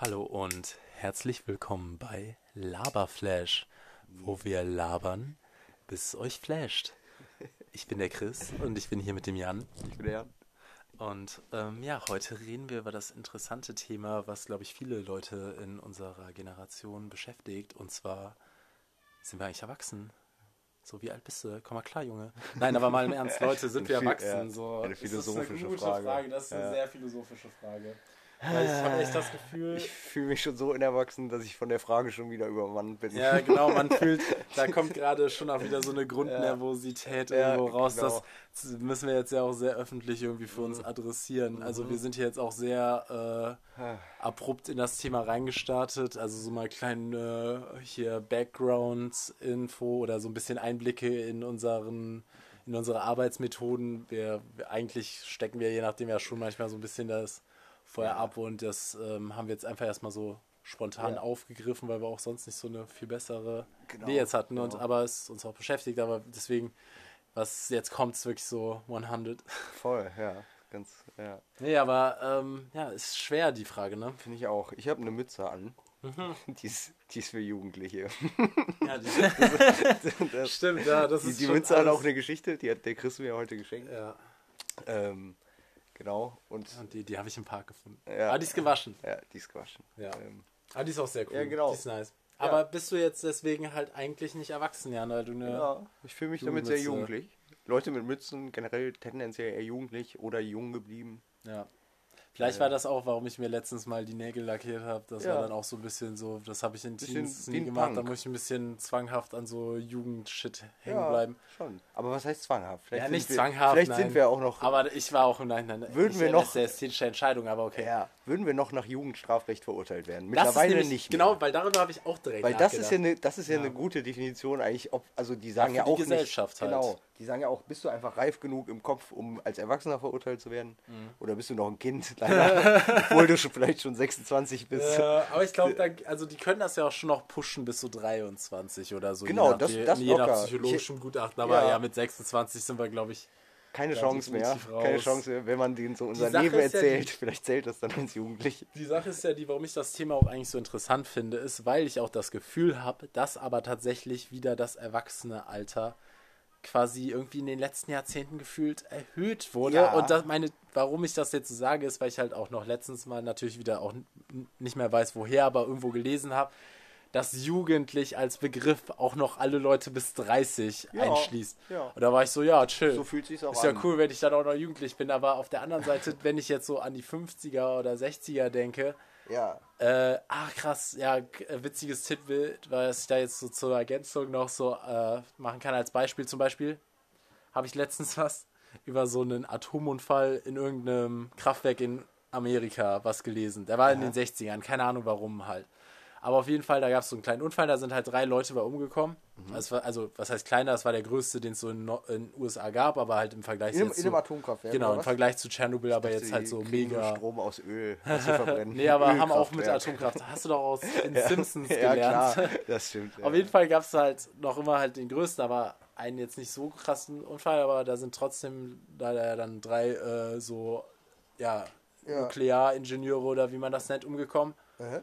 Hallo und herzlich willkommen bei Laberflash, wo wir labern, bis es euch flasht. Ich bin der Chris und ich bin hier mit dem Jan. Ich bin der Jan. Und ähm, ja, heute reden wir über das interessante Thema, was, glaube ich, viele Leute in unserer Generation beschäftigt. Und zwar, sind wir eigentlich erwachsen? So, wie alt bist du? Komm mal klar, Junge. Nein, aber mal im Ernst, Leute, sind wir erwachsen? ja, so, eine ist das philosophische gute Frage. Das ist eine Ja. sehr philosophische Frage. Weil ich habe echt das Gefühl, Ich fühle mich schon so unerwachsen, dass ich von der Frage schon wieder übermannt bin. Ja, genau, man fühlt, da kommt gerade schon auch wieder so eine Grundnervosität Ja, irgendwo raus. genau. Das müssen wir jetzt ja auch sehr öffentlich irgendwie für uns adressieren. Also wir sind hier jetzt auch sehr äh, abrupt in das Thema reingestartet. Also so mal kleinen äh, hier Background-Info oder so ein bisschen Einblicke in unseren in unsere Arbeitsmethoden. Wir, wir eigentlich stecken wir je nachdem ja schon manchmal so ein bisschen das Feuer ab und das ähm, haben wir jetzt einfach erstmal so spontan Ja. aufgegriffen, weil wir auch sonst nicht so eine viel bessere Genau, Idee jetzt hatten und genau. aber es uns auch beschäftigt, aber deswegen was jetzt kommt, ist wirklich so 100. Voll, ja. Ganz, ja. Nee, aber ähm, ja, ist schwer die Frage, ne? Finde ich auch. Ich habe eine Mütze an. Mhm. Die, ist, die ist für Jugendliche. Ja, die, Das, stimmt, ja, das die ist die Mütze hat alles- auch eine Geschichte, die hat der Chris mir heute geschenkt. Ja, Ähm, genau. Und und die, die habe ich im Park gefunden. Ja. Ah, die ist gewaschen. ja, die ist gewaschen. Ja. Ähm, Ah, die ist auch sehr cool. Ja, genau. Die ist nice. Ja. Aber bist du jetzt deswegen halt eigentlich nicht erwachsen, Jan, weil du eine ja, ich fühle mich damit sehr jugendlich. Leute mit Mützen generell tendenziell eher jugendlich oder jung geblieben. Ja. Vielleicht Ja. war das auch, warum ich mir letztens mal die Nägel lackiert habe. Das Ja. war dann auch so ein bisschen so, das habe ich in Teens nie gemacht. Da muss ich ein bisschen zwanghaft an so Jugendshit hängen bleiben. schon. Aber was heißt zwanghaft? Vielleicht Ja, sind nicht wir, zwanghaft. Vielleicht nein. sind wir auch noch. Aber ich war auch, nein, nein, Würden wir noch- sehr ästhetische Entscheidung, aber okay. ja, würden wir noch nach Jugendstrafrecht verurteilt werden? Das ist Mittlerweile nämlich, nicht. Genau, Mehr. weil darüber habe ich auch direkt Weil das ist ja eine, das ist ja, Ja. eine gute Definition eigentlich. Ob, also die sagen für ja, die auch Gesellschaft nicht. halt. Genau. Die sagen ja auch, bist du einfach reif genug im Kopf, um als Erwachsener verurteilt zu werden? Mhm. Oder bist du noch ein Kind, leider, obwohl du schon, vielleicht schon 26 bist? Äh, aber ich glaube, also die können das ja auch schon noch pushen bis so 23 oder so. Genau, je nach, das- das je nach locker. psychologischem Gutachten. Aber ja. Ja. mit 26 sind wir, glaube ich, Keine Ja, Chance mehr. raus. Keine Chance mehr, wenn man denen so unser Leben ist ja erzählt. die- Vielleicht zählt das dann als Jugendlich. Die Sache ist ja die, warum ich das Thema auch eigentlich so interessant finde, ist, weil ich auch das Gefühl habe, dass aber tatsächlich wieder das Erwachsene-Alter quasi irgendwie in den letzten Jahrzehnten gefühlt erhöht wurde. Ja. Und das meine, warum ich das jetzt so sage, ist, weil ich halt auch noch letztens mal natürlich wieder auch nicht mehr weiß, woher, aber irgendwo gelesen habe, dass jugendlich als Begriff auch noch alle Leute bis 30 Ja, einschließt. ja. Und da war ich so, ja, chill. So fühlt sich's auch Ist ja an. cool, wenn ich dann auch noch jugendlich bin, aber auf der anderen Seite, wenn ich jetzt so an die 50er oder 60er denke, Ja. äh, ach krass, ja, äh, witziges Tippbild, weil ich da jetzt so zur Ergänzung noch so äh, machen kann als Beispiel. Zum Beispiel habe ich letztens was über so einen Atomunfall in irgendeinem Kraftwerk in Amerika was gelesen. Der war in den 60ern, keine Ahnung warum halt. Aber auf jeden Fall, da gab es so einen kleinen Unfall, da sind halt drei Leute bei umgekommen. Mhm. War, also, was heißt kleiner, das war der größte, den es so in den USA gab, aber halt im Vergleich In jetzt in zu, Atomkraftwerk. Genau, im? Vergleich zu Tschernobyl, aber jetzt halt so mega. Strom aus Öl, was sie verbrennen. Nee, aber haben auch mit. Atomkraft. Hast du doch aus den Simpsons Ja, gelernt. klar, das stimmt. Ja. Auf jeden Fall gab es halt noch immer halt den größten, aber einen jetzt nicht so krassen Unfall, aber da sind trotzdem da da dann drei äh, so, ja, Ja. Nuklearingenieure oder wie man das nennt, umgekommen, Aha.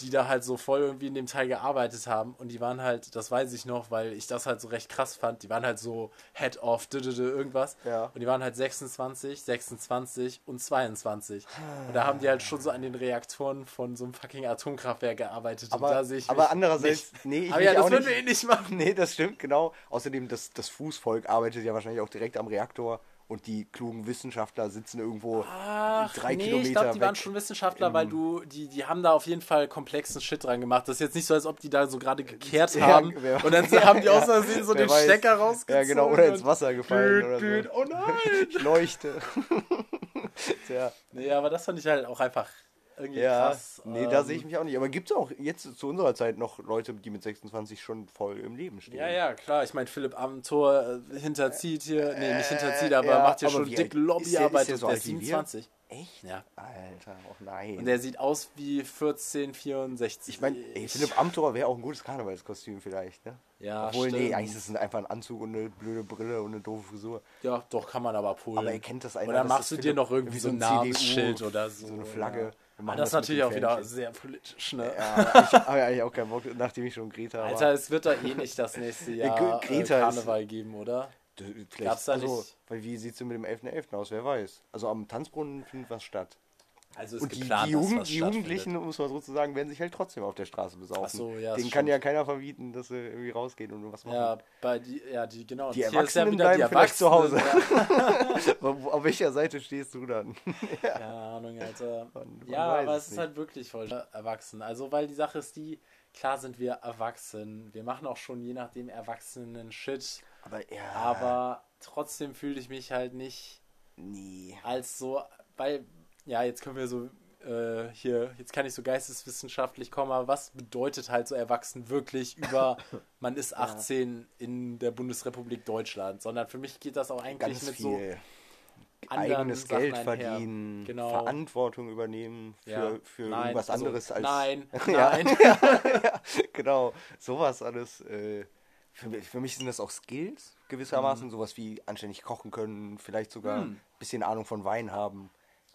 Die da halt so voll irgendwie in dem Teil gearbeitet haben und die waren halt, das weiß ich noch, weil ich das halt so recht krass fand, die waren halt so Head of d -d -d irgendwas Ja. und die waren halt 26, 26 und 22 und da haben die halt schon so an den Reaktoren von so einem fucking Atomkraftwerk gearbeitet Aber, aber andererseits, nicht. nee, ich aber ja, das würden nicht. wir eh nicht machen. Nee, das stimmt, genau. Außerdem, das, das Fußvolk arbeitet ja wahrscheinlich auch direkt am Reaktor und die klugen Wissenschaftler sitzen irgendwo Ach, drei nee, Kilometer ich glaube, die waren schon Wissenschaftler, weil du, die, die haben da auf jeden Fall komplexen Shit dran gemacht. Das ist jetzt nicht so, als ob die da so gerade gekehrt Ja, haben und dann so, haben die Ja, aus Versehen so den weiß. Stecker rausgezogen. Ja, genau, oder ins Wasser gefallen oder Düt, düt, so. Oh nein! Ich leuchte. Tja, Nee, aber das fand ich halt auch einfach irgendwie ja, krass. nee, da Ähm, sehe ich mich auch nicht. Aber gibt es auch jetzt zu unserer Zeit noch Leute, die mit 26 schon voll im Leben stehen? Ja, ja, klar. Ich meine, Philipp Amthor äh, hinterzieht hier, nee, nicht hinterzieht, aber ja, macht hier aber schon dick ist der- Lobbyarbeit ist der so der alt ist wie wir? 27. Echt? Ja. Alter, oh nein. Und der sieht aus wie 1464. ich meine, Philipp Amthor wäre auch ein gutes Karnevalskostüm vielleicht, ne? Ja, Obwohl, nee, stimmt. eigentlich ist es einfach ein Anzug und eine blöde Brille und eine doofe Frisur. Ja, doch, kann man aber abholen. Aber ihr kennt das einer. Oder machst du dir noch irgendwie so ein Namensschild oder so. So eine Flagge. Ja. Machen das ist natürlich auch wieder sehr politisch, ne? Ja, ich habe eigentlich auch keinen Bock, nachdem ich schon Greta war. Alter, es wird doch eh nicht das nächste Ja, Jahr Gre- äh, Greta ist- Karneval geben, oder? Vielleicht, Gab's da also, nicht- Weil wie sieht es denn mit dem 11.11. aus? Wer weiß. Also am Tanzbrunnen findet was statt. Also ist Und die, geplant, die, dass Jugend, die. Jugendlichen, muss man sozusagen, werden sich halt trotzdem auf der Straße besaufen. So, ja, Denen kann stimmt. ja keiner verbieten, dass sie irgendwie rausgehen und was machen. Ja, bei die, ja, die, genau. Die ist ja Erwachsenen die bleiben vielleicht zu Hause. Wo- Auf welcher Seite stehst du dann? Ja. Keine Ahnung, Alter. Man- man ja, aber es es ist nicht. halt wirklich voll erwachsen. Also, weil die Sache ist die, klar sind wir erwachsen. Wir machen auch schon je nachdem erwachsenen Shit. Aber ja. Aber trotzdem fühle ich mich halt nicht Nie. als so, weil, ja, jetzt können wir so äh, hier, jetzt kann ich so geisteswissenschaftlich kommen, aber was bedeutet halt so erwachsen wirklich über, man ist 18 in der Bundesrepublik Deutschland, sondern für mich geht das auch eigentlich Ganz mit so viel. anderen Eigenes Sachen Geld verdienen, Genau. Verantwortung übernehmen für, Ja. für Nein, irgendwas also, anderes als. Nein, Ja. nein. ja, genau, sowas alles. Äh, für, mich- für mich sind das auch Skills gewissermaßen, sowas wie anständig kochen können, vielleicht sogar ein Mhm. bisschen Ahnung von Wein haben.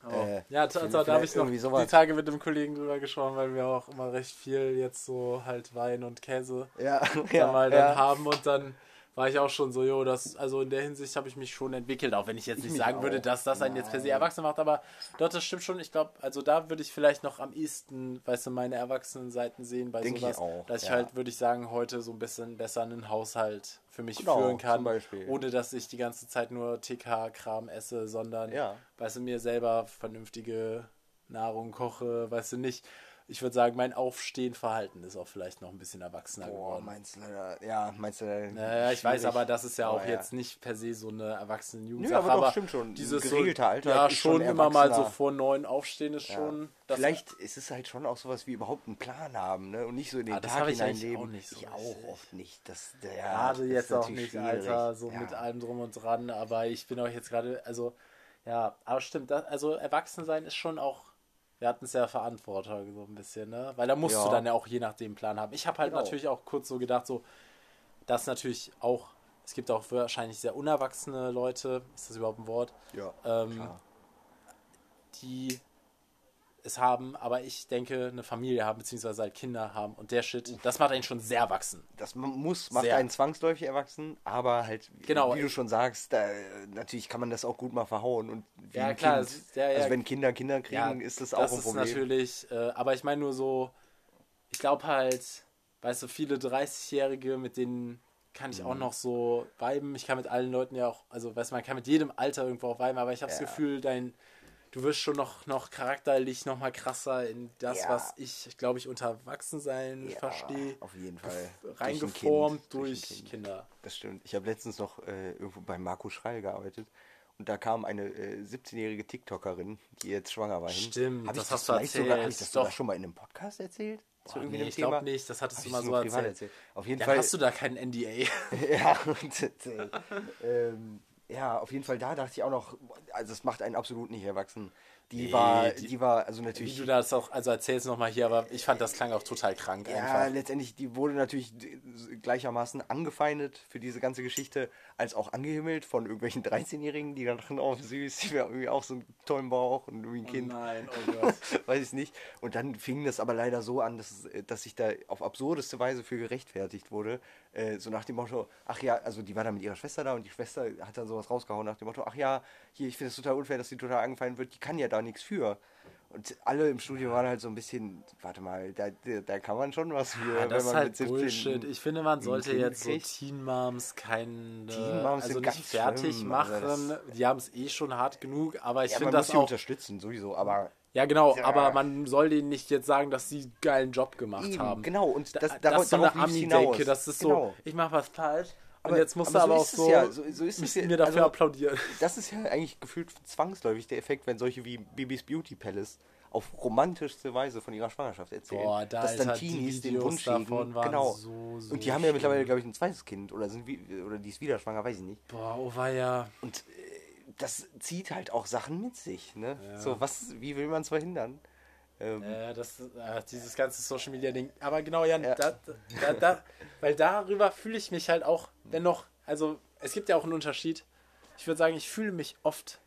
Äh, ja, vielleicht- also, da habe ich noch irgendwie die sowas. Tage mit einem Kollegen drüber gesprochen, weil wir auch immer recht viel jetzt so halt Wein und Käse Ja, ja, ja, mal dann ja. haben und dann war ich auch schon so, jo, das, also in der Hinsicht habe ich mich schon entwickelt, auch wenn ich jetzt Ich nicht sagen würde, auch. dass das einen jetzt per se Nein. erwachsen macht, aber dort, das stimmt schon, ich glaube, also da würde ich vielleicht noch am ehesten, weißt du, meine erwachsenen Seiten sehen bei Denk ich sowas, auch, dass ich ja. halt, würde ich sagen, heute so ein bisschen besser einen Haushalt für mich Genau, führen kann, ohne dass ich die ganze Zeit nur TK-Kram esse, sondern, Ja. weißt du, mir selber vernünftige Nahrung koche, weißt du, nicht, ich würde sagen, mein Aufstehen-Verhalten ist auch vielleicht noch ein bisschen erwachsener Boah, geworden. meinst du ja, meinst du Naja, ich weiß schwierig. aber, das ist ja auch Aber jetzt nicht per se so eine erwachsene Nö, Jugendsache. aber doch, stimmt schon. Dieses geregelter so, Alltag Ja, schon schon immer mal so vor neun aufstehen ist Ja. schon. Vielleicht ist es halt schon auch sowas wie überhaupt einen Plan haben, ne? Und nicht so in den Ah, das Tag hineinleben. auch nicht so ich auch oft nicht. Das, ja, Gerade das jetzt auch nicht, schwierig. Alter, so ja. mit allem drum und dran. Aber ich bin auch jetzt gerade, also, ja, aber stimmt, das, also Erwachsensein ist schon auch. Wir hatten es ja Verantwortung so ein bisschen, ne? Weil da musst Ja. du dann ja auch je nachdem Plan haben. Ich habe halt Genau. natürlich auch kurz so gedacht, so, dass natürlich auch, es gibt auch wahrscheinlich sehr unerwachsene Leute, ist das überhaupt ein Wort? Ja, ähm, die es haben, aber ich denke, eine Familie haben, beziehungsweise halt Kinder haben und der Shit, das macht einen schon sehr erwachsen. Das muss, macht Sehr. einen zwangsläufig erwachsen, aber halt, Genau. wie du schon sagst, da, natürlich kann man das auch gut mal verhauen. Und Ja, klar, ist- ja, ja. also wenn Kinder Kinder kriegen, ist das auch das ein ist Problem. natürlich, äh, aber ich meine nur so, ich glaube halt, weißt du, viele 30-Jährige, mit denen kann ich auch Mhm. noch so viben. Ich kann mit allen Leuten ja auch, also weißt du, man kann mit jedem Alter irgendwo auch viben, aber ich habe das. Gefühl, dein, du wirst schon noch, noch charakterlich noch mal krasser in das, Ja. was ich, glaube ich, unter Erwachsensein Ja, verstehe. Auf jeden Fall. Durch ein Reingeformt durch, Kind. Kinder. Das stimmt. Ich habe letztens noch äh, irgendwo bei Marco Schreil gearbeitet und da kam eine äh, 17-jährige TikTokerin, die jetzt schwanger war. hin. Stimmt, Hab das hast du vielleicht sogar, hab ich erzählt. das sogar Doch. schon mal in einem Podcast erzählt? Zu Boah, nee, ich glaube nicht, das hattest Hab du mal so privat erzählt. Auf jeden Dann Fall. hast du da keinen NDA. ja, und, äh, ähm, ja, auf jeden Fall da dachte ich auch noch, also es macht einen absolut nicht erwachsen. Die Nee, war, die- die, war, also Wie natürlich. du das auch, also erzähl's nochmal hier, aber ich fand das klang auch total krank Ja, einfach. letztendlich, die wurde natürlich gleichermaßen angefeindet für diese ganze Geschichte, als auch angehimmelt von irgendwelchen 13-Jährigen, die dann dachten, oh süß, die wäre irgendwie auch so einen tollen Bauch und irgendwie ein Kind. nein, oh Gott. weiß ich nicht. Und dann fing das aber leider so an, dass, dass sich da auf absurdeste Weise für gerechtfertigt wurde. Äh, so nach dem Motto, ach ja, also die war dann mit ihrer Schwester da und die Schwester hat dann sowas rausgehauen nach dem Motto, ach ja, hier, ich finde es total unfair, dass die total angefallen wird, die kann ja da nichts für. Und alle im Studio waren halt so ein bisschen, warte mal, da, da, da kann man schon was für, Ja, das ist halt 17 Bullshit. Ich finde, man sollte jetzt so. Teen Moms keine, Teen Moms also nicht fertig schlimm, machen. also die haben es eh schon hart genug, aber ich ja, finde das muss sie auch. unterstützen, sowieso, aber Ja, genau, Ja. aber man soll denen nicht jetzt sagen, dass sie einen geilen Job gemacht Eben, haben. genau, und Da- das, das, darauf, ist so eine. Ami-Denke, das ist so, Genau. ich mach was falsch und Aber- jetzt musst aber du so aber auch ist es so, ja, so- so ist es müssen ja. mir dafür Also- applaudieren. Das ist ja eigentlich gefühlt zwangsläufig der Effekt, wenn solche wie Bibis Beauty Palace auf romantischste Weise von ihrer Schwangerschaft erzählen. Boah, da, dass dann die Teenies den Wunsch davon waren Genau. so, so Und die haben ja mittlerweile, glaube ich, ein zweites Kind oder sind wie, oder die ist wieder schwanger, weiß ich nicht. Boah, oh war ja. Und äh, das zieht halt auch Sachen mit sich. Ne? Ja. So, was, wie will man es verhindern? Ähm, ja, das, äh, dieses ganze Social Media Ding. Aber genau, Jan, ja. da, da, da, weil darüber fühle ich mich halt auch, wenn noch, also es gibt ja auch einen Unterschied. Ich würde sagen, ich fühle mich oft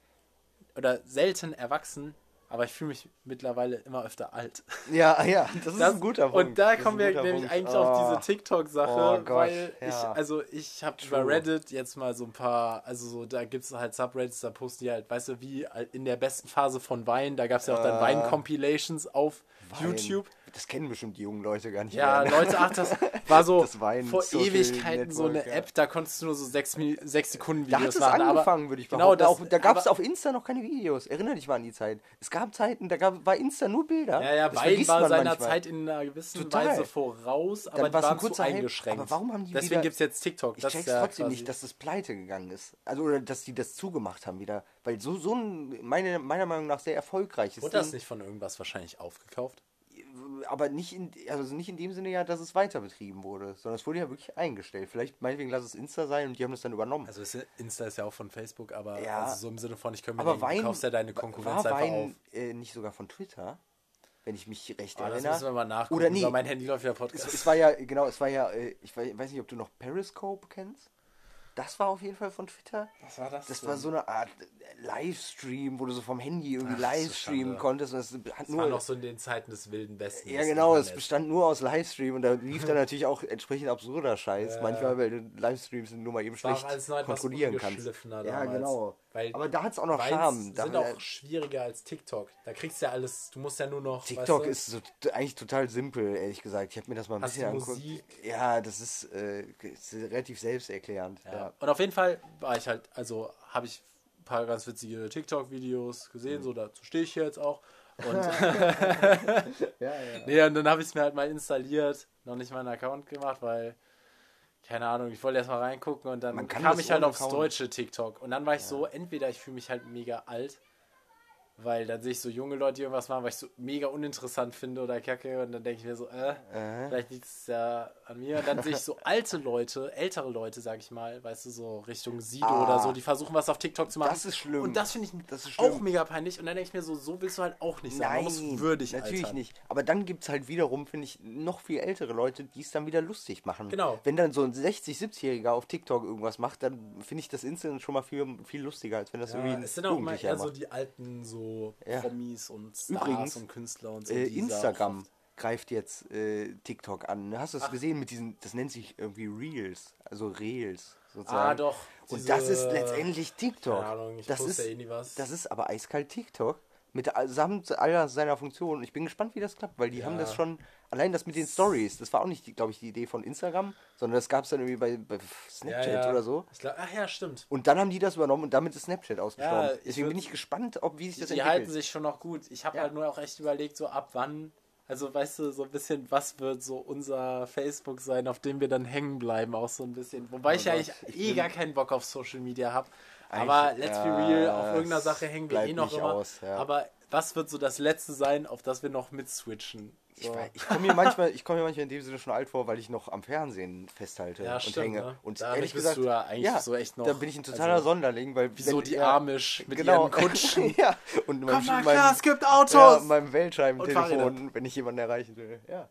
oder selten erwachsen, aber ich fühle mich mittlerweile immer öfter alt. Ja, ja, das ist das, ein guter Punkt. Und da kommen wir nämlich Punkt. eigentlich oh. auf diese TikTok-Sache, oh, weil ja. ich, also ich habe über Reddit jetzt mal so ein paar, also so, da gibt es halt Subreddits, da posten die halt, weißt du, wie in der besten Phase von Wein, da gab es ja auch dann uh, Wein-Compilations auf Wein. YouTube das kennen bestimmt die jungen Leute gar nicht ja, mehr. Leute, ach, das war so das vor Social Ewigkeiten Network, so eine ja. App, da konntest du nur so sechs, sechs Sekunden Videos machen. Da hat es angefangen, würde ich genau behaupten. Genau, das, da gab es auf Insta noch keine Videos. Erinnere dich mal an die Zeit. Es gab Zeiten, da gab, war Insta nur Bilder. Ja, ja, Wein war seiner manchmal. Zeit in einer gewissen Total. Weise voraus, aber die waren zu eingeschränkt. Aber warum haben die Deswegen gibt es jetzt TikTok. Ich check's trotzdem nicht, dass das pleite gegangen ist. Also, oder dass die das zugemacht haben wieder. Weil so, so ein, meine, meiner Meinung nach sehr erfolgreich ist. Wurde das nicht von irgendwas wahrscheinlich aufgekauft? Aber nicht in, also nicht in dem Sinne ja, dass es weiter betrieben wurde, sondern es wurde ja wirklich eingestellt. Vielleicht meinetwegen lass es Insta sein und die haben das dann übernommen. Also Insta ist ja auch von Facebook, aber ja, also so im Sinne von, ich könnte mir aber denken, du kaufst ja deine Konkurrenz war einfach Wein, auf. Äh, nicht sogar von Twitter? Wenn ich mich recht oh, erinnere. Das müssen wir mal nachgucken. Oder nie. mein Handy läuft ja Podcast. Es, es, war ja, genau, es war ja, äh, ich weiß nicht, ob du noch Periscope kennst. Das war auf jeden Fall von Twitter. Was war das? Das denn? war so eine Art Livestream, wo du so vom Handy irgendwie Livestreamen so konntest. Und das, das nur, war noch so in den Zeiten des wilden Westen. Ja, genau, es bestand nur aus Livestream und da lief dann natürlich auch entsprechend absurder Scheiß. Ja. Manchmal, weil du Livestreams nur mal eben schlecht kontrollieren kannst. Ja, genau. Weil Aber da hat es auch noch Charme. Da sind auch schwieriger als TikTok. Da kriegst du ja alles, du musst ja nur noch. TikTok weißt du, ist so, eigentlich total simpel, ehrlich gesagt. Ich habe mir das mal ein bisschen angeguckt. Ja, das ist, äh, ist relativ selbsterklärend. Ja. ja. Und auf jeden Fall war ich halt, also habe ich ein paar ganz witzige TikTok-Videos gesehen, mhm. so dazu stehe ich hier jetzt auch. Und, ja, ja. Nee, und dann habe ich es mir halt mal installiert, noch nicht meinen Account gemacht, weil keine Ahnung, ich wollte erst mal reingucken und dann kam ich halt aufs deutsche TikTok. Und dann war ich ja. so, entweder ich fühle mich halt mega alt weil dann sehe ich so junge Leute, die irgendwas machen, was ich so mega uninteressant finde oder kacke. Und dann denke ich mir so, äh, äh. vielleicht liegt es ja an mir. Und dann sehe ich so alte Leute, ältere Leute, sag ich mal, weißt du, so Richtung Sido ah, oder so, die versuchen was auf TikTok zu machen. Das ist schlimm. Und das finde ich auch mega peinlich. Und dann denke ich mir so, so willst du halt auch nicht sein. Nein, Man muss würdig Natürlich altern. nicht. Aber dann gibt es halt wiederum, finde ich, noch viel ältere Leute, die es dann wieder lustig machen. Genau. Wenn dann so ein 60-, 70-Jähriger auf TikTok irgendwas macht, dann finde ich das Instant schon mal viel, viel lustiger, als wenn das ja, irgendwie ein Es sind auch mal eher so die alten so ja. Promis und Stars Übrigens, und Künstler und so. Äh, Instagram greift jetzt äh, TikTok an. Hast du es gesehen mit diesen, das nennt sich irgendwie Reels, also Reels sozusagen. Ah, doch. Und das ist letztendlich TikTok. Keine Ahnung, ich das ist, ja eh was. Das ist aber eiskalt TikTok mit samt aller seiner Funktionen. Ich bin gespannt, wie das klappt, weil die ja. haben das schon allein das mit den Stories, das war auch nicht, glaube ich, die Idee von Instagram, sondern das gab es dann irgendwie bei, bei Snapchat ja, ja. oder so. Glaub, ach ja, stimmt. Und dann haben die das übernommen und damit ist Snapchat ausgestorben. Deswegen bin ich gespannt, ob wie sich das die entwickelt. Die halten sich schon noch gut. Ich habe halt nur auch echt überlegt, so ab wann also weißt du, so ein bisschen, was wird so unser Facebook sein, auf dem wir dann hängen bleiben, auch so ein bisschen. Wobei oh ich ja eigentlich eh gar keinen Bock auf Social Media habe. Aber let's be real, auf irgendeiner Sache hängen wir eh noch immer. Aus, ja. Aber was wird so das Letzte sein, auf das wir noch mitswitchen? Ich, ich komme mir manchmal, ich komme mir manchmal in dem Sinne schon alt vor, weil ich noch am Fernsehen festhalte ja, und stimmt, hänge. Ne? Und Damit ehrlich gesagt, du ja eigentlich ja, so echt noch. Da bin ich ein totaler also, Sonderling, weil wieso die ja, Amish mit genau, ihren Kutschen. ja. Und Komm meinem, mal klar, es gibt Autos. Ja, meinem Weltscheibentelefon, wenn ich jemanden erreichen will. Ja.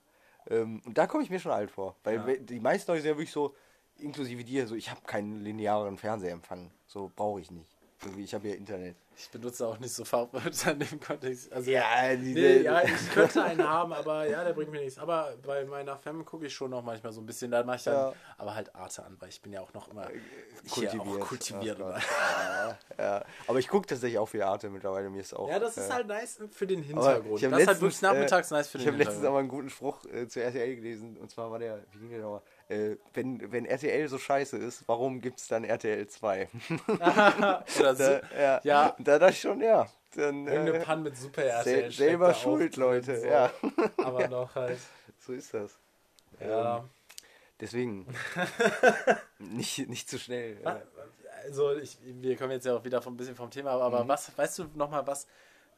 Ähm, und da komme ich mir schon alt vor, weil die meisten Leute sind ja wirklich so, inklusive dir, so ich habe keinen linearen Fernsehempfang, so brauche ich nicht. Irgendwie, ich habe ja Internet. Ich benutze auch nicht so Fachwörter in dem Kontext. Also, ja, nee, ja, ich könnte einen haben, aber ja, der bringt mir nichts. Aber bei meiner Femme gucke ich schon noch manchmal so ein bisschen. Da mache ich dann ja. aber halt Arte an, weil ich bin ja auch noch immer kultiviert. Auch kultiviert ja, ja, Aber ich gucke tatsächlich auch viel Arte mittlerweile. Mir ist auch. Ja, das ist halt nice für den Hintergrund. das ist halt wirklich nachmittags äh, nice für den Ich habe letztens aber einen guten Spruch äh, zu RTL gelesen. Und zwar war der, wie ging der nochmal? Äh, wenn, wenn RTL so scheiße ist, warum gibt es dann RTL 2? da, ja, ja. Da dachte ich schon, ja. Dann, Irgendeine äh, Pan mit Super RTL. Sel selber schuld, Leute. So. Ja. Aber noch halt. So ist das. Ja. Ähm, deswegen. nicht, nicht zu schnell. Also, ich, wir kommen jetzt ja auch wieder ein bisschen vom Thema, aber mhm. was, weißt du nochmal, was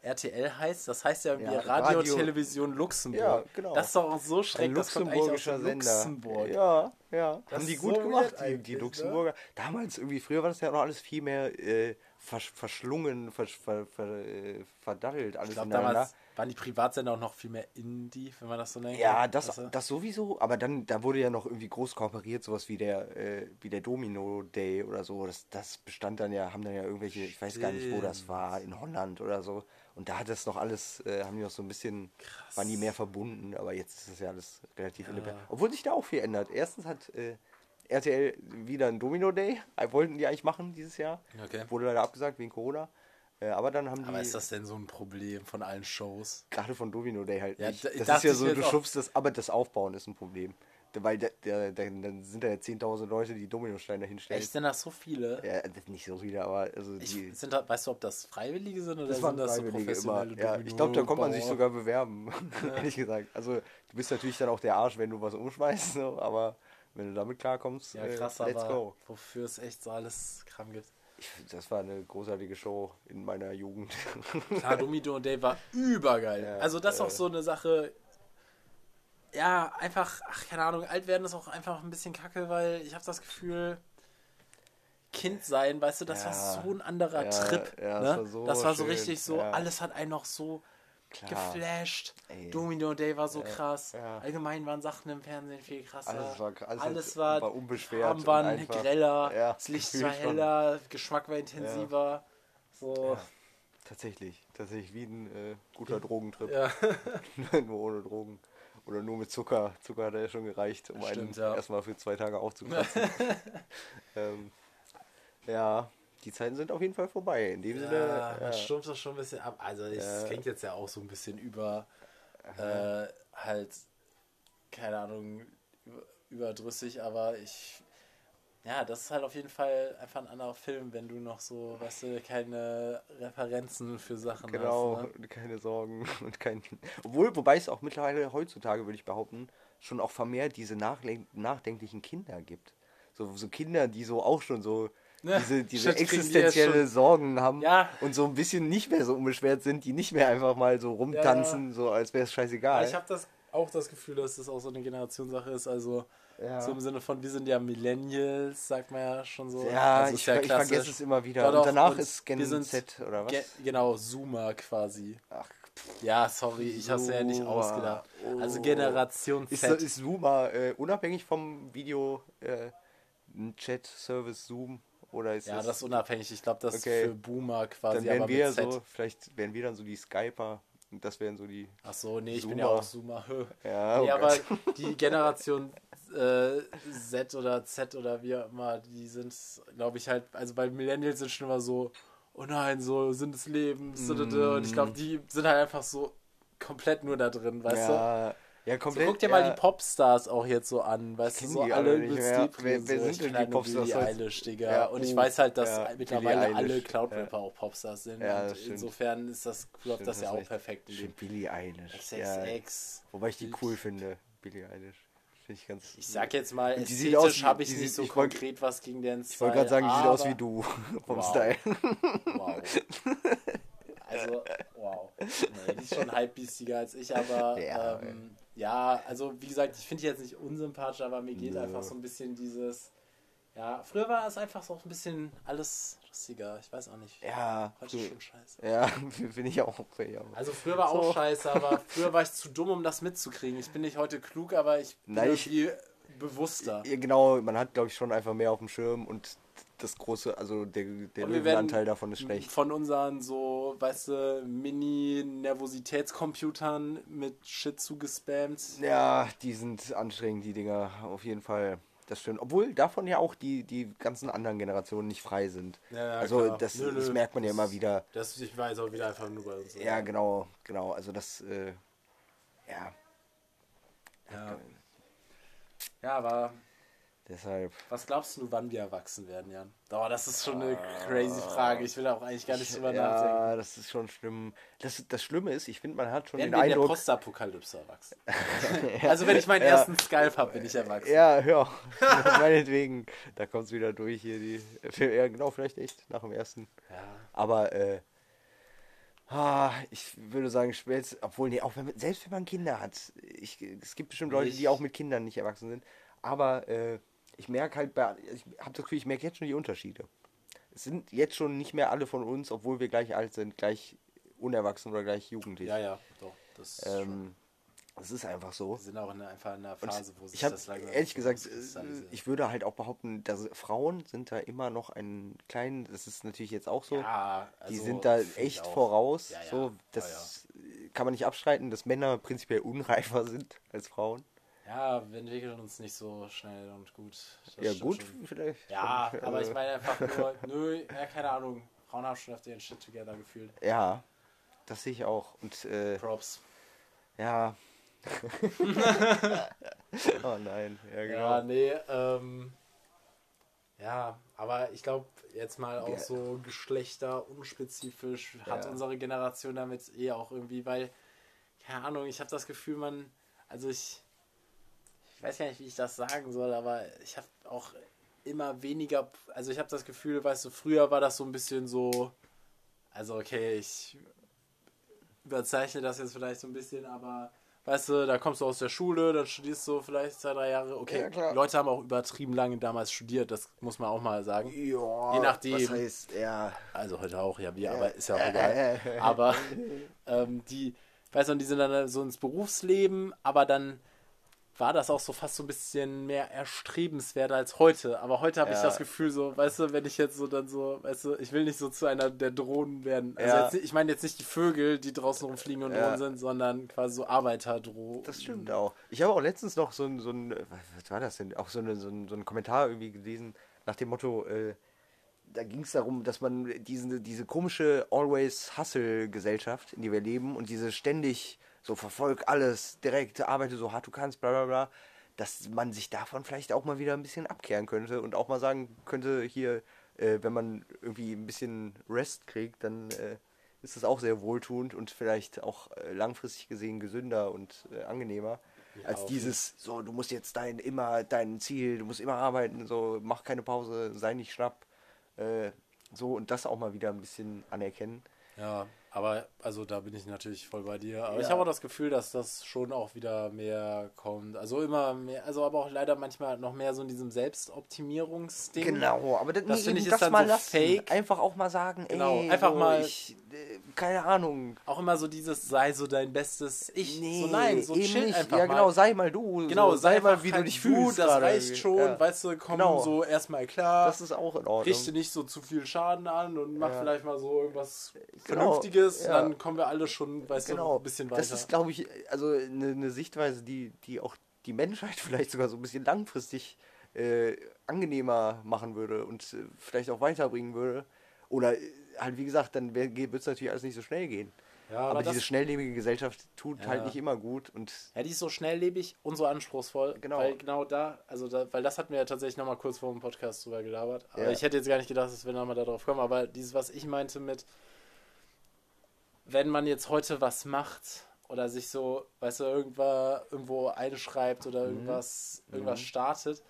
RTL heißt, das heißt ja, ja Radio, Radio, Television Luxemburg. Ja, genau. Das ist doch auch so schrecklich. Ein luxemburgischer Sender. Luxemburg. Ja, ja. Das Haben die gut so gemacht, die, die, ne? Luxemburger. Ne? Damals irgendwie, früher war das ja noch alles viel mehr äh, versch verschlungen, versch ver ver äh, verdaddelt alles Ich glaube, damals waren die Privatsender auch noch viel mehr Indie, wenn man das so nennt. Ja, das, du? das sowieso, aber dann, da wurde ja noch irgendwie groß kooperiert, sowas wie der, äh, wie der Domino Day oder so. Das, das bestand dann ja, haben dann ja irgendwelche, ich weiß gar nicht, wo das Stimmt. war, in Holland oder so. Und da hat das noch alles, äh, haben die noch so ein bisschen, Krass. waren die mehr verbunden, aber jetzt ist das ja alles relativ independent. Obwohl sich da auch viel ändert. Erstens hat äh, RTL wieder einen Domino Day, äh, wollten die eigentlich machen dieses Jahr. Okay. Wurde leider abgesagt wegen Corona. Äh, aber dann haben Aber die ist das denn so ein Problem von allen Shows? gerade von Domino Day halt Ja, nicht. da- Das ist ja so, du schubst das, aber das Aufbauen ist ein Problem. Weil dann sind da ja 10.000 Leute, die Dominosteine hinstellen. Echt, sind das so viele? Ja, das nicht so viele, aber also Ich, die, sind da, weißt du, ob das Freiwillige sind oder das sind das so immer. professionelle Ja, ich glaube, da kommt man sich sogar bewerben, ehrlich gesagt. Also du bist natürlich dann auch der Arsch, wenn du was umschmeißt, so, aber wenn du damit klarkommst, Ja, äh, krass, let's aber go. wofür es echt so alles Kram gibt. Ich, das war eine großartige Show in meiner Jugend. Klar, Domino Day war übergeil. Ja, also das ist auch äh. so eine Sache. Ja, einfach, ach, keine Ahnung, alt werden ist auch einfach ein bisschen kacke, weil ich habe das Gefühl, Kind sein, weißt du, das Ja. war so ein anderer Ja, Trip. ja, ne? das war so das war so schön, richtig so, alles hat einen noch so Klar. geflasht. Ey. Domino Day war so krass. Allgemein waren Sachen im Fernsehen viel krasser. Alles war- alles alles war, war unbeschwert Farben waren greller, Ja, das Licht war schon. heller, Geschmack war intensiver. So, Tatsächlich, tatsächlich wie ein äh, guter Drogentrip. ja. nur ohne Drogen. Oder nur mit Zucker. Zucker hat ja schon gereicht, um einen Stimmt, ja. erstmal für zwei Tage aufzukratzen. ähm, ja, die Zeiten sind auf jeden Fall vorbei. In dem Sinne, Ja, ja, man stumpft das schon ein bisschen ab. Also es Ja. klingt jetzt ja auch so ein bisschen über äh, halt, keine Ahnung, über- überdrüssig, aber ich ja, das ist halt auf jeden Fall einfach ein anderer Film, wenn du noch so, weißt du, keine Referenzen für Sachen genau, hast. Ne? keine Sorgen und kein. Obwohl, wobei es auch mittlerweile heutzutage, würde ich behaupten, schon auch vermehrt diese nachdenklichen Kinder gibt. So, so Kinder, die so auch schon so Ja, diese, diese die ja existenzielle schon- Sorgen haben Ja. und so ein bisschen nicht mehr so unbeschwert sind, die nicht mehr einfach mal so rumtanzen, so als wäre es scheißegal. Aber ich habe das auch das Gefühl, dass das auch so eine Generationssache ist. Also Ja. so im Sinne von, wir sind ja Millennials, sagt man ja schon so. Ja, also ich, ist ja ich vergesse es immer wieder. Doch, und danach und ist Gen Z oder was? Ge genau, Zoomer quasi. Ach, Ja, sorry, ich hab's ja nicht Zoomer. ausgedacht. Also Oh. Generation ist, Z. ist Zoomer äh, unabhängig vom Video äh, Chat-Service Zoom? Oder ist ja, das, das ist unabhängig. Ich glaube, das Okay. ist für Boomer quasi, dann wären wir so, vielleicht wären wir dann so die Skyper und das wären so die. Ach so, nee, ich bin ja Zoomer. auch Zoomer. Ja, nee, oh aber die Generation äh, Z oder Z oder wie auch immer, die sind, glaube ich, halt, also bei Millennials sind schon immer so, oh nein, so Sinn des Lebens. Und ich glaube, die sind halt einfach so komplett nur da drin, weißt du? ja, ja, So, komplett. guck dir ja, mal die Popstars auch jetzt so an, weißt du, so alle übelst. Depri, Wer- wer sind denn die Popstars Billie? Eilish, Digga. Ja, und ich oh, weiß halt, dass ja, mittlerweile alle Cloud-Rapper auch Popstars sind. Ja, und insofern ist das, läuft Stimmt, das ja auch perfekt Stimmt, Billie Eilish. Ja, XXX. wobei ich die cool finde, Billie Eilish. Finde ich ganz. Ich sag jetzt mal, ästhetisch habe ich nicht so ich wollt- konkret was gegen den Ich wollte gerade sagen, die sieht aus wie du vom Wow. Style. Wow. Also, wow. Nee, die ist schon halbbiestiger als ich, aber Ja, ähm, ja, also wie gesagt, ich finde die jetzt nicht unsympathisch, aber mir geht Nö. einfach so ein bisschen dieses. Ja, früher war es einfach so ein bisschen alles lustiger. Ich weiß auch nicht. Ja, Heute ist schon scheiße. ja, finde ich auch. Ja. Also früher war auch So. scheiße, aber früher war ich zu dumm, um das mitzukriegen. Ich bin nicht heute klug, aber ich bin Nein, ich- irgendwie bewusster. Ja, genau, man hat, glaube ich, schon einfach mehr auf dem Schirm und das große, also der, der Löwenanteil davon ist schlecht. Von unseren so, weißt du, Mini-Nervositätscomputern mit Shit zugespammt. Ja, die sind anstrengend, die Dinger, auf jeden Fall. Das stimmt. Obwohl davon ja auch die, die ganzen anderen Generationen nicht frei sind. Ja, ja, also klar. das, Nö, das nö. merkt man ja immer wieder. Das ich weiß auch wieder einfach nur bei uns. Ja, genau, genau. Also das, äh, ja, Ja. ja, aber deshalb. was glaubst du, wann wir erwachsen werden, Jan? Oh, das ist schon eine crazy Frage. Ich will da auch eigentlich gar nicht drüber nachdenken. Ja, das ist schon schlimm. Das, das Schlimme ist, ich finde, man hat schon Werden den wir in der Eindruck. Postapokalypse erwachsen? also wenn ich meinen Ja. ersten Skype habe, bin ich erwachsen. Ja, hör. Meinetwegen. Da kommt es wieder durch hier. Die, ja, genau, vielleicht echt nach dem ersten. Ja. Aber äh, ah, ich würde sagen, spätestens, obwohl, nee, auch wenn man, selbst wenn man Kinder hat, ich, es gibt bestimmt Leute, die Ich- auch mit Kindern nicht erwachsen sind. Aber äh, ich merke halt, bei, ich habe das Gefühl, ich merke jetzt schon die Unterschiede. es sind jetzt schon nicht mehr alle von uns, obwohl wir gleich alt sind, gleich unerwachsen oder gleich jugendlich. Ja, ja, doch. Das ist, ähm, das ist einfach so. wir sind auch in, einfach in einer Phase, wo sich Ich habe das langsam ehrlich gesagt, ich würde halt auch behaupten, dass Frauen sind da immer noch ein kleinen, das ist natürlich jetzt auch so, ja, die also, sind da echt voraus. Ja, ja. So, das kann man nicht abstreiten, dass Männer prinzipiell unreifer sind als Frauen. Ja, wir entwickeln uns nicht so schnell und gut. Das ja gut, schon. vielleicht. Ja, schon, aber ich meine einfach nur, nö, ja, keine Ahnung. Frauen haben schon öfter ihren Shit together gefühlt. Ja, das sehe ich auch. Und äh, Props. ja. oh nein, ja genau. Ja, nee, ähm. Ja, aber ich glaube, jetzt mal auch so Geschlechter unspezifisch hat Ja. unsere Generation damit eh auch irgendwie, weil, keine Ahnung, ich habe das Gefühl, man, also ich weiß gar nicht, wie ich das sagen soll, aber ich habe auch immer weniger, also ich habe das Gefühl, weißt du, früher war das so ein bisschen so, also okay, ich überzeichne das jetzt vielleicht so ein bisschen, aber weißt du, da kommst du aus der Schule, dann studierst du vielleicht zwei, drei Jahre. Okay, Ja. Leute haben auch übertrieben lange damals studiert, das muss man auch mal sagen. Ja, Je nachdem. Was heißt, ja. Also heute auch, ja, wir, aber ist ja auch egal. Aber ähm, die, weißt du, die sind dann so ins Berufsleben, aber dann war das auch so fast so ein bisschen mehr erstrebenswert als heute. Aber heute habe ich Ja. das Gefühl, so, weißt du, wenn ich jetzt so dann so, weißt du, ich will nicht so zu einer der Drohnen werden. Also Ja. jetzt, ich meine jetzt nicht die Vögel, die draußen rumfliegen und Ja. Drohnen sind, sondern quasi so Arbeiterdrohnen. Das stimmt auch. Ich habe auch letztens noch so ein, so ein was was war das denn? Auch so, eine, so, ein, so ein Kommentar irgendwie gelesen nach dem Motto, äh, da ging es darum, dass man diesen, diese komische Always-Hustle-Gesellschaft, in die wir leben und diese ständig so verfolg alles direkt, arbeite so hart du kannst, bla bla bla, dass man sich davon vielleicht auch mal wieder ein bisschen abkehren könnte und auch mal sagen könnte, hier, äh, wenn man irgendwie ein bisschen Rest kriegt, dann äh, ist das auch sehr wohltuend und vielleicht auch äh, langfristig gesehen gesünder und äh, angenehmer. Ja, als dieses, so, du musst jetzt dein immer dein Ziel, du musst immer arbeiten, so, mach keine Pause, sei nicht schnapp. Äh, so und das auch mal wieder ein bisschen anerkennen. Ja, aber also da bin ich natürlich voll bei dir. Aber Ja. ich habe auch das Gefühl, dass das schon auch wieder mehr kommt. Also immer mehr, also aber auch leider manchmal noch mehr so in diesem Selbstoptimierungsding. Genau, aber das, Das nee, finde ich ist das dann mal so lassen. fake. Einfach auch mal sagen, Genau, ey, einfach so, mal- Ich, äh, keine Ahnung. Auch immer so dieses, sei so dein bestes Ich. Nee, so nein, so eben chill nicht. einfach Ja, mal. genau, sei mal du. Genau, so, sei mal, wie du dich fühlst. Das reicht schon, Ja. weißt du, komm Genau. so erstmal klar. Das ist auch in Ordnung. richte nicht so zu viel Schaden an und mach Ja. vielleicht mal so irgendwas Genau, Vernünftiges. Ja. Dann kommen wir alle schon, weißt du, genau. ein bisschen weiter. Das ist, glaube ich, also eine, eine Sichtweise, die, die auch die Menschheit vielleicht sogar so ein bisschen langfristig äh, angenehmer machen würde und äh, vielleicht auch weiterbringen würde. Oder äh, halt, wie gesagt, dann wird es natürlich alles nicht so schnell gehen. ja, Aber, diese schnelllebige Gesellschaft tut Ja. halt nicht immer gut und Ja, die ist so schnelllebig und so anspruchsvoll. Genau. Weil genau da, also da, weil das hatten wir ja tatsächlich nochmal kurz vor dem Podcast drüber gelabert. Aber Ja. ich hätte jetzt gar nicht gedacht, dass wir nochmal darauf kommen. Aber dieses, was ich meinte mit, wenn man jetzt heute was macht oder sich so, weißt du, irgendwo, irgendwo einschreibt oder irgendwas, irgendwas startet,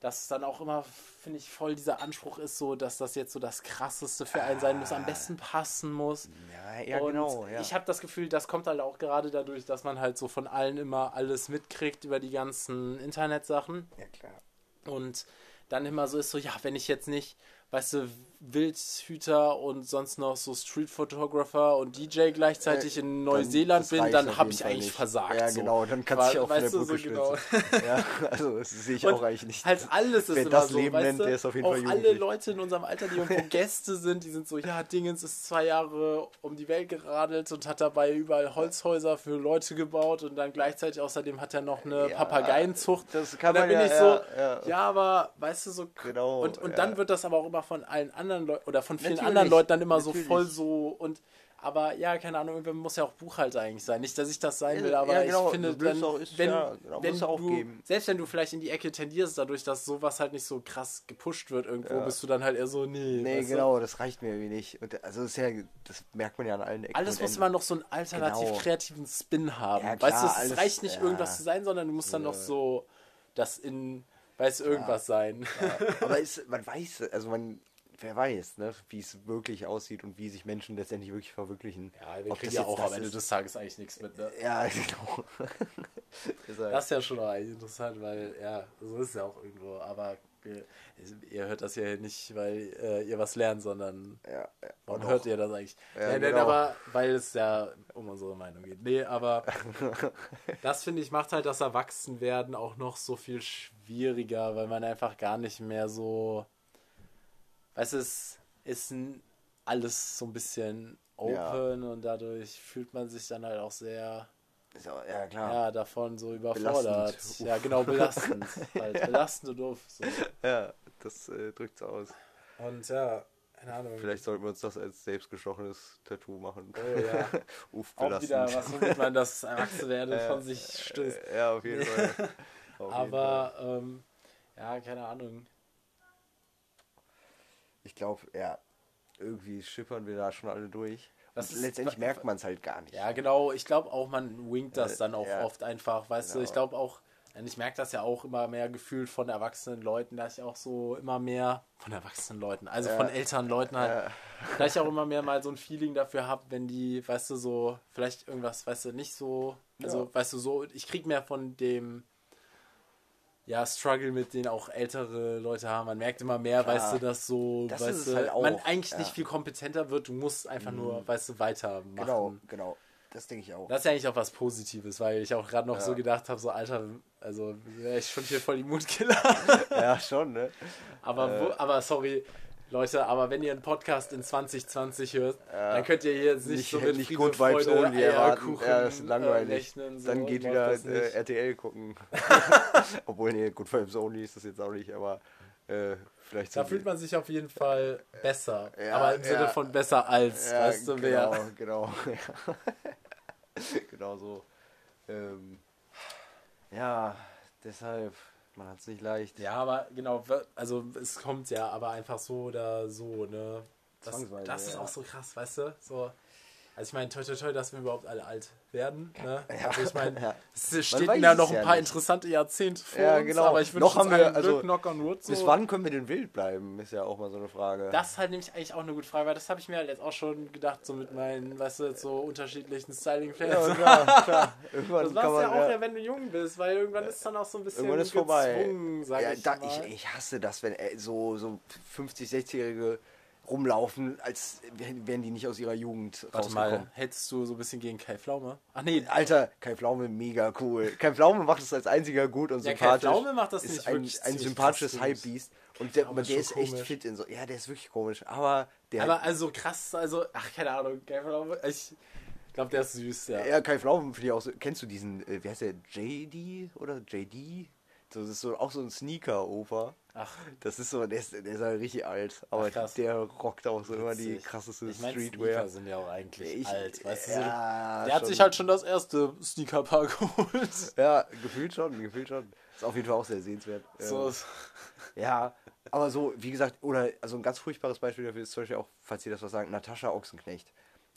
dass es dann auch immer, finde ich, voll dieser Anspruch ist, so, dass das jetzt so das Krasseste für einen sein muss, am besten passen muss. ja, ja und genau. Ja. ich habe das Gefühl, das kommt halt auch gerade dadurch, dass man halt so von allen immer alles mitkriegt über die ganzen Internetsachen ja, klar. und dann immer so ist so, ja, wenn ich jetzt nicht, weißt du, Wildhüter und sonst noch so Street Photographer und DJ gleichzeitig Äh, in Neuseeland bin, dann auf habe ich eigentlich nicht. versagt. Ja, so. genau, dann kannst du dich weißt der du, so Brücke genau. ja, also das sehe ich Und auch eigentlich nicht. Halt alles ist Wer immer das so, Leben weißt nennt, der ist auf jeden Fall alle jugendlich. Leute in unserem Alter, die irgendwo Gäste sind, die sind so, ja, Dingens ist zwei Jahre um die Welt geradelt und hat dabei überall Holzhäuser für Leute gebaut und dann gleichzeitig außerdem hat er noch eine Ja, Papageienzucht. das kann und dann man bin ja- ich so, ja, ja, aber weißt du so Genau, und, und dann wird das aber auch immer von allen anderen Leuten oder von vielen Natürlich, anderen Leuten dann immer so natürlich. voll so und aber ja, keine Ahnung, irgendwann muss ja auch Buchhalter eigentlich sein. Nicht, dass ich das sein will, aber ja, genau, ich finde, so wenn, auch ist, wenn, ja, genau, wenn du, geben. selbst wenn du vielleicht in die Ecke tendierst, dadurch, dass sowas halt nicht so krass gepusht wird irgendwo, Ja. bist du dann halt eher so, nee. Nee, weißt du? genau, das reicht mir irgendwie nicht. Und also das ja, das merkt man ja an allen Ecken. Alles muss immer noch so einen alternativ Genau. kreativen Spin haben. Ja, weißt du, klar, es alles- reicht nicht irgendwas zu sein, sondern du musst dann noch so das in, weiß irgendwas sein. Ja, aber es, man weiß, also man, wer weiß, ne, wie es wirklich aussieht und wie sich Menschen letztendlich wirklich verwirklichen. Ja, wir Ob kriegen ja auch am Ende ist- des Tages eigentlich nichts mit, ne? Ja, genau. Das ist ja schon auch eigentlich interessant, weil, ja, so ist es ja auch irgendwo. Aber Ihr hört das ja nicht, weil äh, ihr was lernt, sondern ja, ja. warum hört ihr das eigentlich? Ja, Ja, genau. aber weil es ja um unsere Meinung geht. Nee, aber das finde ich macht halt das Erwachsenwerden auch noch so viel schwieriger, weil man einfach gar nicht mehr so. Weißt du, es ist alles so ein bisschen open und dadurch fühlt man sich dann halt auch sehr Ist auch- ja, klar. ja, davon so überfordert. Belastend. Ja, genau, belastend. halt, belastend und doof. So. Ja, das äh, drückt's aus. Und ja, keine Ahnung. Vielleicht sollten wir uns das als selbstgestochenes Tattoo machen. Oh ja. Uff, Auch wieder was, womit man das Erwachsenwerden Ja. von sich stößt. Äh, ja, auf jeden Fall. Auf jeden Fall. Aber, ähm, ja, keine Ahnung. Ich glaube, ja, irgendwie schippern wir da schon alle durch. Und ist- letztendlich merkt man es halt gar nicht. Ja, genau. Ich glaube auch, man winkt das Äh, dann auch ja. oft einfach, weißt du. Genau. Ich glaube auch, und ich merke das ja auch immer mehr gefühlt von erwachsenen Leuten, dass ich auch so immer mehr von erwachsenen Leuten, also Ja. von älteren Leuten halt, Ja. da ich auch immer mehr mal so ein Feeling dafür habe, wenn die, weißt du, so, vielleicht irgendwas, weißt du, nicht so, also, Ja. weißt du, so, ich krieg mehr von dem, ja, Struggle, mit den auch ältere Leute haben. Man merkt immer mehr, Klar. weißt du, dass so, Das weißt du, halt auch, man eigentlich ja. nicht viel kompetenter wird, du musst einfach nur, weißt du, weitermachen. Genau, genau. Das denke ich auch. Das ist ja eigentlich auch was Positives, weil ich auch gerade noch Ja. so gedacht habe, so Alter, also wäre ich schon hier voll die Mutkiller. ja, schon, ne? aber, Äh. wo, aber sorry, Leute, aber wenn ihr einen Podcast in 2020 hört, Ja. dann könnt ihr hier jetzt nicht, Nicht, so mit nicht Friede, Good Vibes Freude, only. Eierkuchen, Ja, das ist langweilig. Äh, rechnen, so. Dann geht wieder äh. RTL gucken. Obwohl, nee, Good Vibes only ist das jetzt auch nicht, aber äh, vielleicht Da fühlt man sich auf jeden Fall besser. Ja, aber im Sinne von besser als, weißt du, genau, wer. genau. genau so. Ähm, ja, deshalb, man hat es nicht leicht. Ja, aber genau, also es kommt ja aber einfach so oder so, ne? Das, das ist ja. auch so krass, weißt du? So, also ich meine, toi toi toi, dass wir überhaupt alle alt werden, ne? Ja. Also ich meine, Ja. es stehen da es noch ein ja paar nicht. interessante Jahrzehnte vor Ja, uns, genau. aber ich wünsche uns wir- allen Glück, also, knock on wood, so. Bis wann können wir denn wild bleiben, ist ja auch mal so eine Frage. Das ist halt nämlich eigentlich auch eine gute Frage, weil das habe ich mir halt jetzt auch schon gedacht, so mit meinen, weißt du, so unterschiedlichen Styling-Plans. ja, klar, klar. Irgendwann Das machst man, ja auch, ja, ja, wenn du jung bist, weil irgendwann ist dann auch so ein bisschen irgendwann ist vorbei. gezwungen, sag Ja, ich da, ich, ich hasse das, wenn so, so 50, 60-Jährige rumlaufen, als wären die nicht aus ihrer Jugend Warte rausgekommen. mal, hältst du so ein bisschen gegen Kai Pflaume? Ach nee, Alter, Kai Pflaume, mega cool. Kai Pflaume macht es als einziger gut und Ja, Kai sympathisch. Pflaume macht das ist nicht ein, wirklich ein sympathisches. Hypebeast. Und der, der ist ist echt fit in so. Ja, der ist wirklich komisch. Aber der. aber also krass, also, ach, keine Ahnung, Kai Pflaume, ich glaube, der ist süß, ja. ja, Kai Pflaume finde ich auch so. Kennst du diesen, äh, wie heißt der? JD oder JD? So, das ist so, auch so ein Sneaker-Opa. Ach, Das ist so, der ist, der ist halt richtig alt. Aber Ach, der rockt auch so immer die krasseste ich meine, Streetwear. Sneaker sind ja auch eigentlich Ich- alt, weißt du, so, ja, der hat sich halt schon das erste Sneakerpaar geholt. Ja, gefühlt schon, gefühlt schon. Ist auf jeden Fall auch sehr sehenswert. So, Ähm, Ja, aber so, wie gesagt, oder also ein ganz furchtbares Beispiel dafür ist zum Beispiel auch, falls ihr das was sagt, Natascha Ochsenknecht.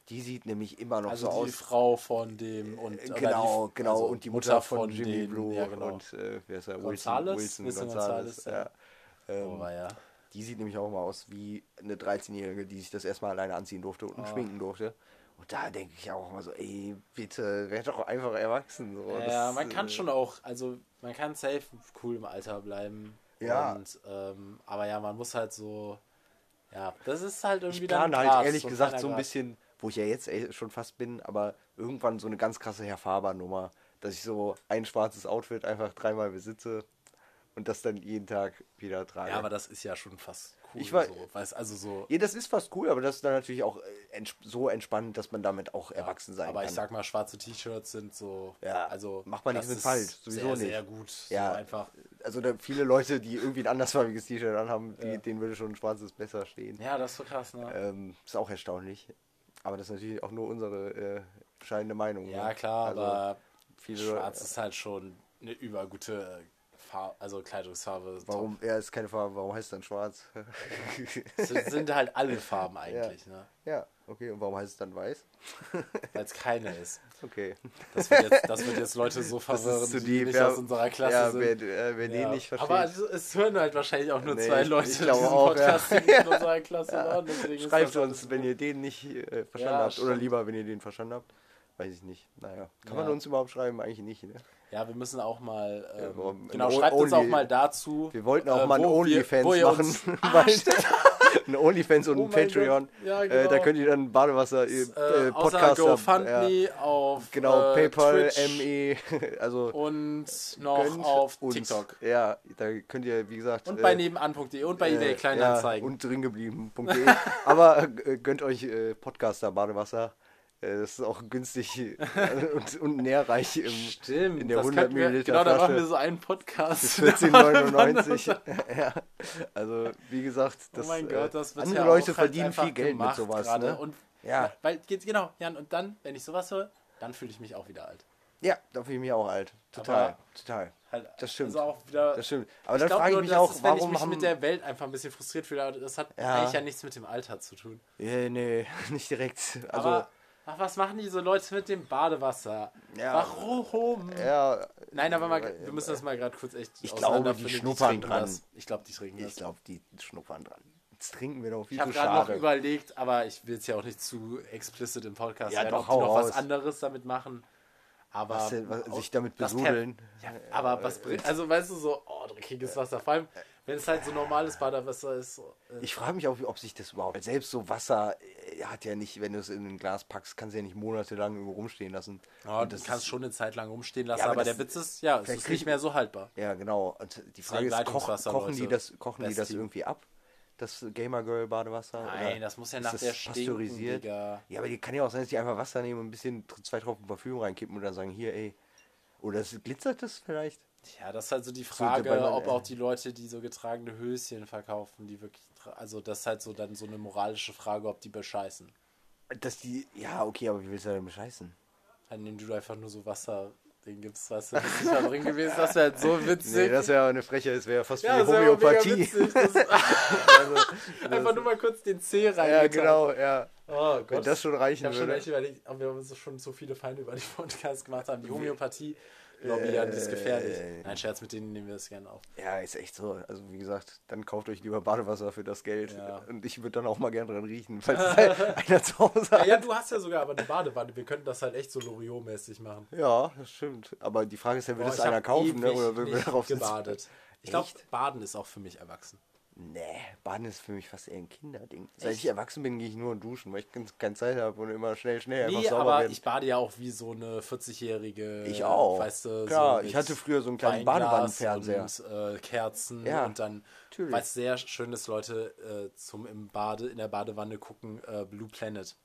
Die sieht nämlich immer noch also so die aus. Frau von dem und Äh, oder genau, die, genau. also und die Mutter, von, Jimmy denen, Blue ja, genau. und äh, wer ist er? Wilson, Wilson Wilson Gonzales. Gonzales, ja. Ähm, oh, ja. Die sieht nämlich auch immer aus wie eine 13-Jährige, die sich das erstmal alleine anziehen durfte und Ah. schminken durfte. Und da denke ich auch immer so, ey, bitte, werd doch einfach erwachsen. So. Ja, Das, man kann äh, schon auch, also man kann safe cool im Alter bleiben. Ja. Und, ähm, aber ja, man muss halt so, ja, das ist halt irgendwie Ich dann halt Grad, ehrlich ein gesagt so ein bisschen, wo ich ja jetzt eh schon fast bin, aber irgendwann so eine ganz krasse Herr Faber-Nummer, dass ich so ein schwarzes Outfit einfach dreimal besitze und das dann jeden Tag wieder trage. Ja, aber das ist ja schon fast cool. Ich war- so, weißt, also so. ja, das ist fast cool, aber das ist dann natürlich auch äh, ents so entspannt, dass man damit auch erwachsen sein aber kann. ich sag mal, schwarze T-Shirts sind so, Ja, also macht man nichts mit falsch, sowieso sehr, nicht. sehr gut. Ja. so einfach. also da viele Leute, die irgendwie ein andersfarbiges T-Shirt anhaben, die, Ja. denen würde schon ein schwarzes besser stehen. Ja, das ist so krass, ne? Ähm, ist auch erstaunlich. Aber das ist natürlich auch nur unsere äh, bescheidene Meinung. ja, ne? klar, Also, aber viele schwarz ist halt schon eine übergute Farbe, also Kleidungsfarbe. Warum? Er ist keine Farbe, warum heißt es dann schwarz? Das sind halt alle Farben eigentlich, ne? ja, okay, und warum heißt es dann weiß? Weil es keine ist. Okay. Das wird, jetzt, das wird jetzt Leute so verwirren, die deep, nicht ja. aus unserer Klasse ja, sind. wer, äh, wer den nicht versteht. Aber es, es hören halt wahrscheinlich auch nur Nee, zwei Leute ich diesen auch, Podcast, ja. die nicht in unserer Klasse waren. Schreibt uns, wenn ihr den nicht äh, verstanden Ja, habt. Oder stimmt. lieber, wenn ihr den verstanden habt. Weiß ich nicht. Naja. Kann ja. man uns überhaupt schreiben? Eigentlich nicht, ne? Ja, wir müssen auch mal. Ähm, ja, genau, schreibt uns auch mal dazu. Wir wollten auch äh, mal ein OnlyFans machen. Ah, ein OnlyFans und oh ein Patreon. Ja, genau. äh, da könnt ihr dann Badewasser, äh, äh Podcast GoFundMe ja. auf genau äh, PayPal, ME, also und noch auf uns. TikTok. Ja, da könnt ihr wie gesagt und bei nebenan.de und bei äh, eBay Kleinanzeigen ja, und dringeblieben.de. Aber äh, gönnt euch Podcaster Badewasser. Äh, das ist auch günstig äh, und, und nährreich im, Stimmt, in der 100 Milliliter Genau, da machen wir so einen Podcast. Das 14,99. ja, also, wie gesagt, oh das, oh mein Gott, das andere ja Leute halt verdienen viel Geld mit sowas. Ne? Und, ja. Weil, genau, Jan, und dann, wenn ich sowas höre, dann fühle ich mich auch wieder alt. Ja, da fühle ich mich auch alt. Total, Aber total. Halt, das stimmt. Also auch wieder, das stimmt. Aber dann frage ich mich auch, ist, warum wenn ich mich haben... mit der Welt einfach ein bisschen frustriert fühle, das hat ja. eigentlich ja nichts mit dem Alter zu tun. Ja, nee, nicht direkt. Also, Aber Ach, was machen diese Leute mit dem Badewasser? Ja. Warum? Ja. Nein, aber mal, wir müssen das mal gerade kurz echt Ich glaube, die schnuppern die dran. Das. Ich glaube, die trinken das. Ich glaube, die schnuppern dran. Jetzt trinken wir doch viel Ich habe gerade noch überlegt, aber ich will es ja auch nicht zu explicit im Podcast ja, sein, doch, ob die noch was anderes damit machen. Aber was, was, sich damit besudeln. Ja, aber was bringt. Also weißt du so, oh, dreckiges Wasser. Vor allem, wenn es halt so normales Badewasser ist. Äh ich frage mich auch, ob sich das überhaupt. Selbst so Wasser äh, hat ja nicht, wenn du es in ein Glas packst, kannst du ja nicht monatelang irgendwo rumstehen lassen. Ja, das kannst schon eine Zeit lang rumstehen lassen, ja, aber, aber der Witz ist, ja, es ist nicht mehr so haltbar. Ja, genau. Und die Frage ist, koch, kochen, die das, kochen die das irgendwie ab? das Gamer Girl Badewasser? Nein, das muss ja nach der pasteurisiert. Stinken, ja, aber die kann ja auch sein, dass die einfach Wasser nehmen und ein bisschen zwei Tropfen Parfüm reinkippen und dann sagen, hier, ey. Oder glitzert das vielleicht? Ja, das ist halt so die Frage, so, ob auch die Leute, die so getragene Höschen verkaufen, die wirklich. Also, das ist halt so dann so eine moralische Frage, ob die bescheißen. Dass die. Ja, okay, aber wie willst du denn bescheißen? Indem du einfach nur so Wasser den weißt du, das ist nicht drin gewesen, das wäre halt so witzig. Nee, das wäre eine Freche, das wäre fast wie ja, Homöopathie. also, Einfach nur mal kurz den C rein. Ja, genau, ja. Oh Gott. Wenn das schon reichen ich würde. Ich habe schon echt überlegt, wir so schon so viele Feinde über die Podcasts gemacht haben. Die Homöopathie lobbyieren, das ist gefährlich. Äh, Nein, Scherz, mit denen nehmen wir das gerne auf. Ja, ist echt so. Also wie gesagt, dann kauft euch lieber Badewasser für das Geld. Ja. Und ich würde dann auch mal gerne dran riechen, falls einer zu Hause hat. Ja, ja, du hast ja sogar aber eine Badewanne. Wir könnten das halt echt so Loriot-mäßig machen. Ja, das stimmt. Aber die Frage ist ja, will das einer kaufen, ne? Oder will wir darauf gebadet? Ich glaube, Baden ist auch für mich erwachsen. Nee, Baden ist für mich fast eher ein Kinderding. Seit ich erwachsen bin, gehe ich nur duschen, weil ich keine Zeit habe und immer schnell, schnell nee, einfach sauber aber bin. ich bade ja auch wie so eine 40-jährige. Ich auch. Weißt du, Klar, so ich hatte früher so einen kleinen Badewannenfernseher. Und äh, Kerzen ja, und dann, weil es sehr schön ist, Leute äh, zum im Bade, in der Badewanne gucken, äh, Blue Planet.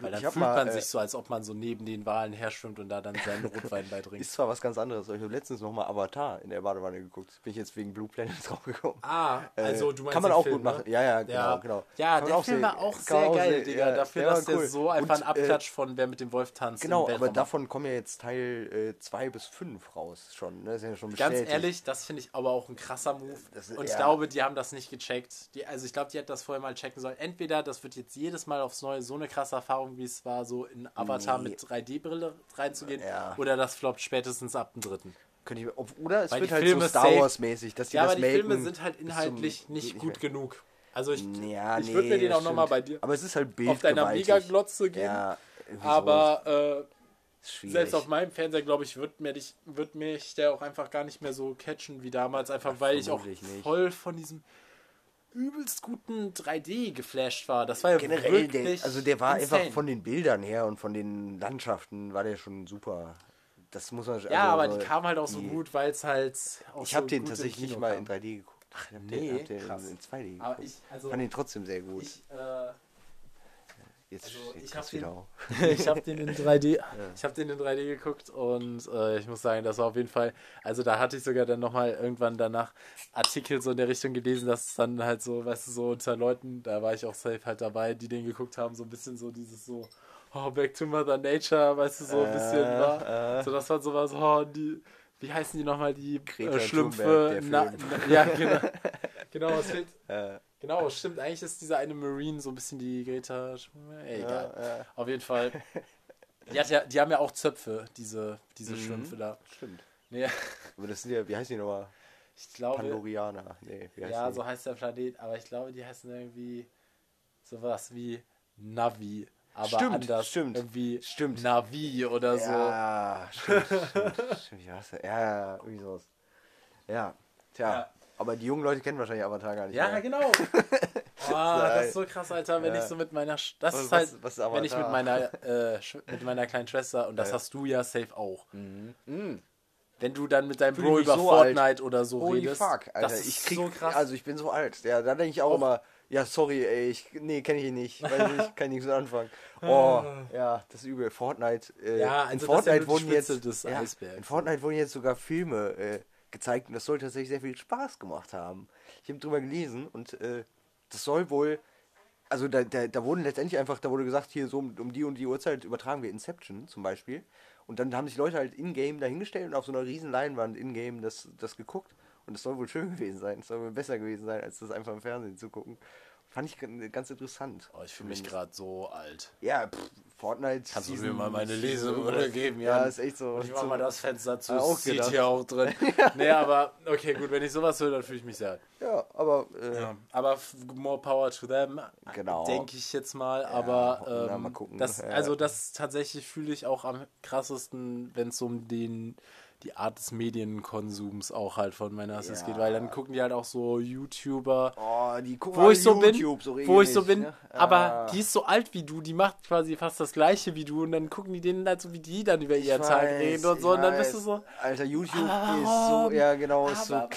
Weil dann fühlt mal, man äh, sich so, als ob man so neben den Wahlen herschwimmt und da dann seinen Rotwein beitrinkt. Ist zwar was ganz anderes, aber ich habe letztens noch mal Avatar in der Badewanne geguckt. Bin ich jetzt wegen Blue Planet draufgekommen. Ah, äh, also du meinst Kann man auch Film, gut machen. Ne? Ja, ja, genau, ja. genau. Ja, der Film war auch sehr geil, sehen. Digga. Ja, Dafür, dass cool. der so einfach und, ein äh, Abklatsch von Wer mit dem Wolf tanzt. Genau, aber davon kommen ja jetzt Teil 2 äh, bis 5 raus schon. Ne? Das ist ja schon Ganz ehrlich, das finde ich aber auch ein krasser Move. Ist, und ich glaube, die haben das nicht gecheckt. Die, also ich glaube, die hätten das vorher mal checken sollen. Entweder das wird jetzt jedes Mal aufs Neue so eine krasse Erfahrung, wie es war, so in Avatar nee. mit 3D-Brille reinzugehen. Ja. Oder das floppt spätestens ab dem dritten. Ich, oder es Weil wird halt Filme so Star Wars-mäßig, dass die ja, das aber die Filme sind halt inhaltlich zum, nicht gut genug. Also ich, ja, ich nee, würde mir den auch nochmal bei dir aber es ist halt auf deiner Mega-Glotze geben. Ja, aber äh, selbst auf meinem Fernseher, glaube ich, wird, mir dich, wird mich der auch einfach gar nicht mehr so catchen wie damals. Einfach Ach, weil ich auch nicht. voll von diesem übelst guten 3D geflasht war. Das war ja generell wirklich der, also der war insane. einfach von den Bildern her und von den Landschaften war der schon super. Das muss man Ja, also aber die kam halt auch so gut, weil es halt auch Ich habe so den tatsächlich nicht mal in 3D geguckt. Ach, ich hab nee, den, hab den in, in 2D geguckt. Aber ich also, fand den trotzdem sehr gut. Ich äh, Jetzt, also, ich habe den, ich hab den in 3D, ja. ich habe den in 3D geguckt und äh, ich muss sagen, das war auf jeden Fall, also da hatte ich sogar dann nochmal irgendwann danach Artikel so in der Richtung gelesen, dass es dann halt so, weißt du, so unter Leuten, da war ich auch safe halt dabei, die den geguckt haben, so ein bisschen so dieses so, oh, Back to Mother Nature, weißt du, so ein bisschen äh, war. Äh. So, das war sowas, oh, die, wie heißen die nochmal, die äh, Schlümpfe? Na, na, ja, genau. genau, es fehlt. Genau, stimmt. Eigentlich ist dieser eine Marine so ein bisschen die Greta. Ey, egal. Ja, ja. Auf jeden Fall. Die, hat ja, die haben ja auch Zöpfe, diese, diese mhm. Schlümpfe da. Stimmt. Nee. Aber das sind ja, wie heißen die nochmal? Ich glaube. Pandorianer. Nee, wie heißt ja, die? so heißt der Planet, aber ich glaube, die heißen irgendwie sowas wie Navi aber Stimmt, anders. stimmt, Irgendwie stimmt. Navi oder so. Ja, stimmt, stimmt, stimmt. Ja, irgendwie sowas. Ja, tja. Ja. Aber die jungen Leute kennen wahrscheinlich Avatar gar nicht. Ja, mehr. genau. Boah, das ist so krass, Alter, wenn Ja. ich so mit meiner Sch das Was- ist halt was- was wenn ich mit meiner äh, mit meiner kleinen Schwester und das Ja. hast du ja safe auch. Mhm. Wenn du dann mit deinem Bro über so alt. Fortnite oder so Holy redest, fuck, Alter. das ist ich krieg, so krass. Also ich bin so alt. Ja, da denke ich auch, Auch- immer, ja, sorry, ey, ich, nee, kenne ich ihn nicht. Weiß nicht, kann nichts mit anfangen. Oh, ja, das ist übel. Fortnite. Äh, Ja, in also das ist ja Fortnite wurden jetzt, des ja, Eisbergs. in Fortnite wurden jetzt sogar Filme äh, gezeigt und das soll tatsächlich sehr viel Spaß gemacht haben. Ich habe drüber gelesen und äh, das soll wohl, also da, da, da wurden letztendlich einfach, da wurde gesagt, hier so um, um die und die Uhrzeit übertragen wir Inception zum Beispiel. Und dann haben sich Leute halt in-game dahingestellt und auf so einer riesen Leinwand in-game das, das geguckt. Und das soll wohl schön gewesen sein. Es soll wohl besser gewesen sein, als das einfach im Fernsehen zu gucken. Fand ich ganz interessant. oh, ich fühle mich gerade so alt. Ja, pff, Fortnite. Kannst du mir mal meine Lesebrille geben, Ja, Jan? ist echt so. Und ich mach mal das Fenster zu, Ja, auch gedacht. hier auch drin. nee, aber okay, gut, wenn ich sowas höre, dann fühle ich mich sehr. Ja, aber. Äh, Ja, aber more power to them, Genau. denke ich jetzt mal. aber na, ähm, mal gucken. Das, Ja. also das tatsächlich fühle ich auch am krassesten, wenn es um den die Art des Medienkonsums auch halt von Männersis Ja. geht, weil dann gucken die halt auch so YouTuber, Oh, die gucken wo ich so bin, YouTube so wo ich so bin, ne? aber Ah. die ist so alt wie du, die macht quasi fast das gleiche wie du und dann gucken die denen halt so wie die dann über ihren Ich Tag weiß, reden und so und dann bist du weiß. so, Alter, YouTube Aber ist so, warum? ja genau, ist so Aber-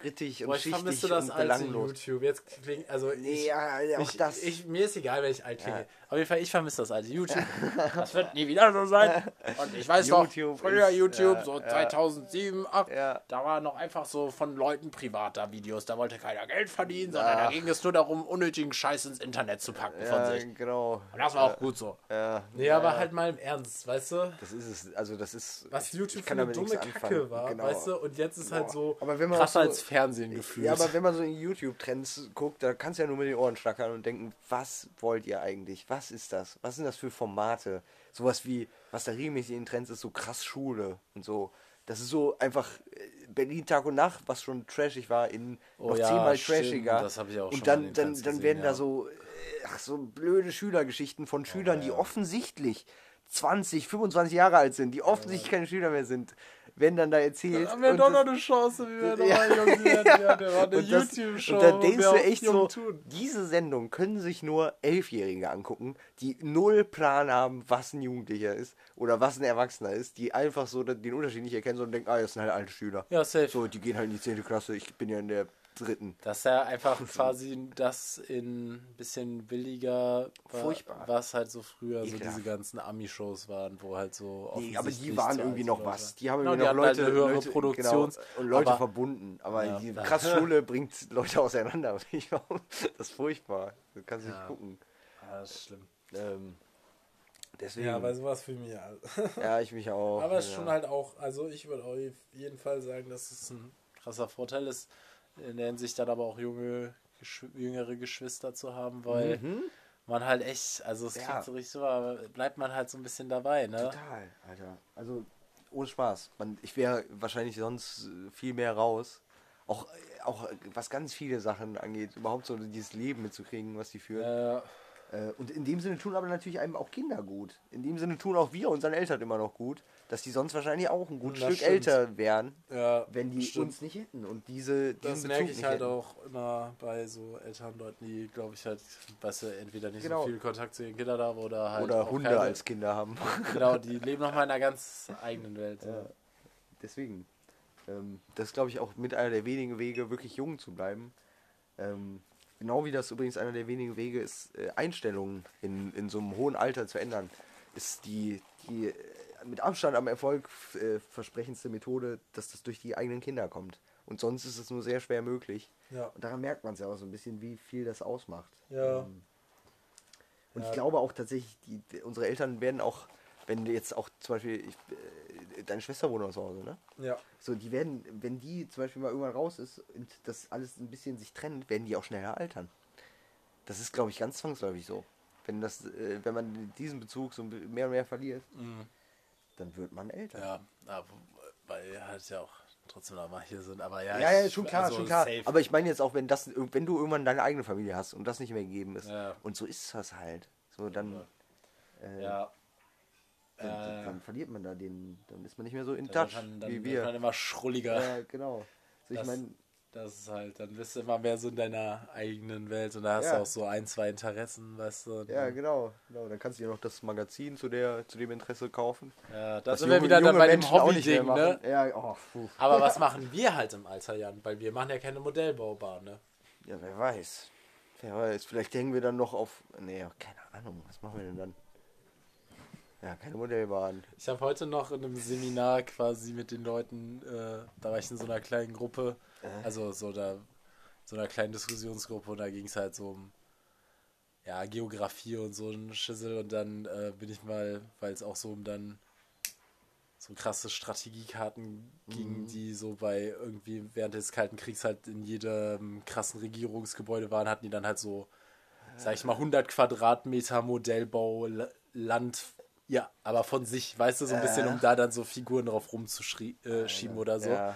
kleinschrittig und boah, ich schichtig vermisse das alte belanglos. YouTube. Jetzt klingt, also Nee, ich, ja, ja, auch ich, mir ist egal, wenn ich alt klinge. Auf jeden Fall, ich vermisse das alte YouTube. Das wird nie wieder so sein. Und ich weiß YouTube noch, früher ist, YouTube, ja, so ja. 2007, 2008, Ja. da waren noch einfach so von Leuten privater Videos. Da wollte keiner Geld verdienen, sondern Ja. da ging es nur darum, unnötigen Scheiß ins Internet zu packen von Ja, sich. genau. Und das war auch gut so. Ja, Nee, ja, aber halt mal im Ernst, weißt du? Das ist es, also das ist. Was YouTube für eine dumme Kacke anfangen. war, Genau. weißt du? Und jetzt ist halt Boah. so Aber wenn man krasser so- als Fernsehen gefühlt. Ja, aber wenn man so in YouTube-Trends guckt, da kannst du ja nur mit den Ohren schlackern und denken, was wollt ihr eigentlich? Was ist das? Was sind das für Formate? Sowas wie, was da regelmäßig in den Trends ist, so krass Schule und so. Das ist so einfach äh, Berlin Tag und Nacht, was schon trashig war, in Oh noch ja, zehnmal stimmt, trashiger. das hab ich auch schon und mal dann, dann, Trends dann gesehen, werden da ja. so, äh, ach, so blöde Schülergeschichten von Schülern, die offensichtlich 20, 25 Jahre alt sind, die offensichtlich keine Schüler mehr sind, werden dann da erzählt. haben wir doch noch eine Chance, wie wir Ja. nochmal jung werden. Ja, der war eine YouTube-Show. und da denkst du echt so, tun. diese Sendung können sich nur Elfjährige angucken, die null Plan haben, was ein Jugendlicher ist oder was ein Erwachsener ist, die einfach so den Unterschied nicht erkennen, sondern denken, ah, das sind halt alte Schüler. Ja, safe. So, die gehen halt in die 10. Klasse, ich bin ja in der dritten. Dass er einfach quasi das in ein bisschen billiger war, Furchtbar. was halt so früher so Ekelhaft. diese ganzen Ami-Shows waren, wo halt so Nee, aber die waren irgendwie noch Leute was. Die haben Genau, irgendwie noch halt Leute, höhere Leute Produktions genau, und Leute aber, verbunden. Aber Ja, die da- krass Schule bringt Leute auseinander. Das ist furchtbar. Du kannst Ja. nicht gucken. Ah, das ist schlimm. Ähm, deswegen. Ja, bei sowas fühle ich mich halt. ja, ich mich auch. Aber es ist ja. schon halt auch, also ich würde auf jeden Fall sagen, dass es ein krasser Vorteil ist, in der Hinsicht dann aber auch junge, geschw jüngere Geschwister zu haben, weil man halt echt, also es Ja. klingt so richtig so, aber bleibt man halt so ein bisschen dabei, ne? Total, Alter. Also, ohne Spaß. Man, ich wäre wahrscheinlich sonst äh, viel mehr raus. Auch, äh, auch äh, was ganz viele Sachen angeht, überhaupt so dieses Leben mitzukriegen, was die führen. Äh, Äh, und in dem Sinne tun aber natürlich einem auch Kinder gut. In dem Sinne tun auch wir unseren Eltern immer noch gut, dass die sonst wahrscheinlich auch ein gutes Das Stück stimmt. älter wären, ja, wenn die stimmt. uns nicht hätten und diese Das merke ich halt hätten. auch immer bei so älteren Leuten, die, glaube ich, halt, weißt du, entweder nicht Genau. so viel Kontakt zu ihren Kindern haben oder halt. Oder Hunde keine- als Kinder haben. Genau, die leben nochmal in einer ganz eigenen Welt. Ja. Ja. Deswegen. Ähm, das ist, glaube ich, auch mit einer der wenigen Wege, wirklich jung zu bleiben. Ähm, genau wie das übrigens einer der wenigen Wege ist, äh, Einstellungen in, in so einem hohen Alter zu ändern, ist die, die äh, mit Abstand am Erfolg äh, versprechendste Methode, dass das durch die eigenen Kinder kommt. Und sonst ist es nur sehr schwer möglich. Ja. Und daran merkt man es ja auch so ein bisschen, wie viel das ausmacht. Ja. Ähm, und Ja. ich glaube auch tatsächlich, die, unsere Eltern werden auch, wenn jetzt auch zum Beispiel, ich, deine Schwester wohnt noch zu Hause, ne? ja. So, die werden, wenn die zum Beispiel mal irgendwann raus ist und das alles ein bisschen sich trennt, werden die auch schneller altern. Das ist, glaube ich, ganz zwangsläufig so. Wenn das, äh, wenn man diesen Bezug so mehr und mehr verliert, dann wird man älter. Ja, aber, weil wir halt ja auch trotzdem noch mal hier sind. Aber ja, Ja, ja, ich- schon klar, also schon klar. safe. Aber ich meine jetzt auch, wenn das, wenn du irgendwann deine eigene Familie hast und das nicht mehr gegeben ist. Ja. Und so ist das halt. So, dann, äh, Ja. Dann, Äh, dann verliert man da den, dann ist man nicht mehr so in Dann, touch dann, dann wie wird man wir. immer schrulliger. Ja, genau. So, ich Das- meine, Das ist halt, dann bist du immer mehr so in deiner eigenen Welt und da hast Ja. du auch so ein, zwei Interessen, weißt du. ja, dann- genau, genau. Dann kannst du dir noch das Magazin zu der, zu dem Interesse kaufen. ja da Was sind wir wieder dann bei dem Menschen Hobby-Ding, ne? Ja, oh, puh. Aber was machen wir halt im Alter, Jan? Weil wir machen ja keine Modellbaubahn, ne? Ja, wer weiß. Wer weiß. Vielleicht hängen wir dann noch auf. Nee, keine Ahnung. Was machen wir denn dann? Ja, keine Modellbahn. Ich habe heute noch in einem Seminar quasi mit den Leuten, äh, da war ich in so einer kleinen Gruppe, also so da so einer kleinen Diskussionsgruppe und da ging es halt so um ja, Geografie und so ein Schissel und dann äh, bin ich mal, weil es auch so um dann so krasse Strategiekarten ging, die so bei irgendwie während des Kalten Kriegs halt in jedem krassen Regierungsgebäude waren, hatten die dann halt so, sag ich mal, 100 Quadratmeter Modellbau, Land, ja, aber von sich, weißt du, so ein bisschen, um da dann so Figuren drauf rumzuschieben äh, oder so. Ja.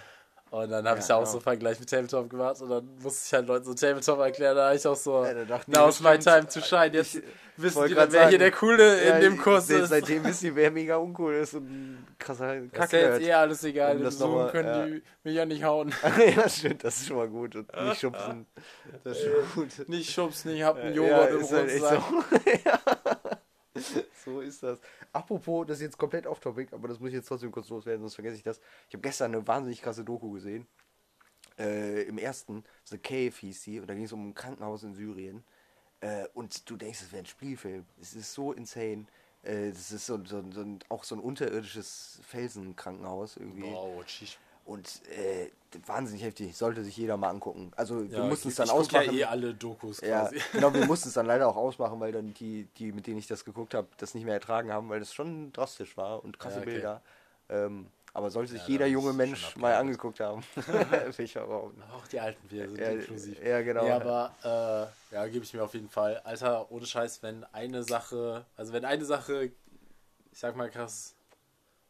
Und dann habe Ja, ich da auch genau. so einen Vergleich mit Tabletop gemacht und dann musste ich halt Leuten so Tabletop erklären, da habe ich auch so, Ja, da dachten die now's my time to shine, jetzt ich wissen die dann, wer hier sagen, der Coole in Ja, dem Kurs se- ist. Seitdem wissen die, wer mega uncool ist und ein krasser Das ist ja jetzt eh alles egal, Um das Zoom nochmal, können ja. die mich ja nicht hauen. ja, stimmt, das ist schon mal gut. Und nicht schubsen. Das ist schon gut. Nicht schubsen, ich hab einen Ja, Joghurt im halt Rucksack. so. So ist das. Apropos, das ist jetzt komplett off-topic, aber das muss ich jetzt trotzdem kurz loswerden, sonst vergesse ich das. Ich habe gestern eine wahnsinnig krasse Doku gesehen. Äh, Im ersten, The Cave hieß sie, und da ging es um ein Krankenhaus in Syrien. Äh, und du denkst, es wäre ein Spielfilm. Es ist so insane. Äh, das ist so, so, so auch so ein unterirdisches Felsenkrankenhaus irgendwie. Wow, tschüss. Und äh, wahnsinnig heftig. Sollte sich jeder mal angucken. Also wir Ja, mussten es dann ich ausmachen. ja eh alle Dokus Ja, quasi. genau, wir mussten es dann leider auch ausmachen, weil dann die, die, mit denen ich das geguckt habe, das nicht mehr ertragen haben, weil das schon drastisch war und krasse Ja, okay. Bilder. Ähm, aber sollte sich Ja, jeder junge Mensch mal angeguckt haben. Ich aber auch die alten Bier sind Ja, inklusiv. ja, genau. Nee, aber äh, ja, gebe ich mir auf jeden Fall. Alter, ohne Scheiß, wenn eine Sache, also wenn eine Sache, ich sag mal krass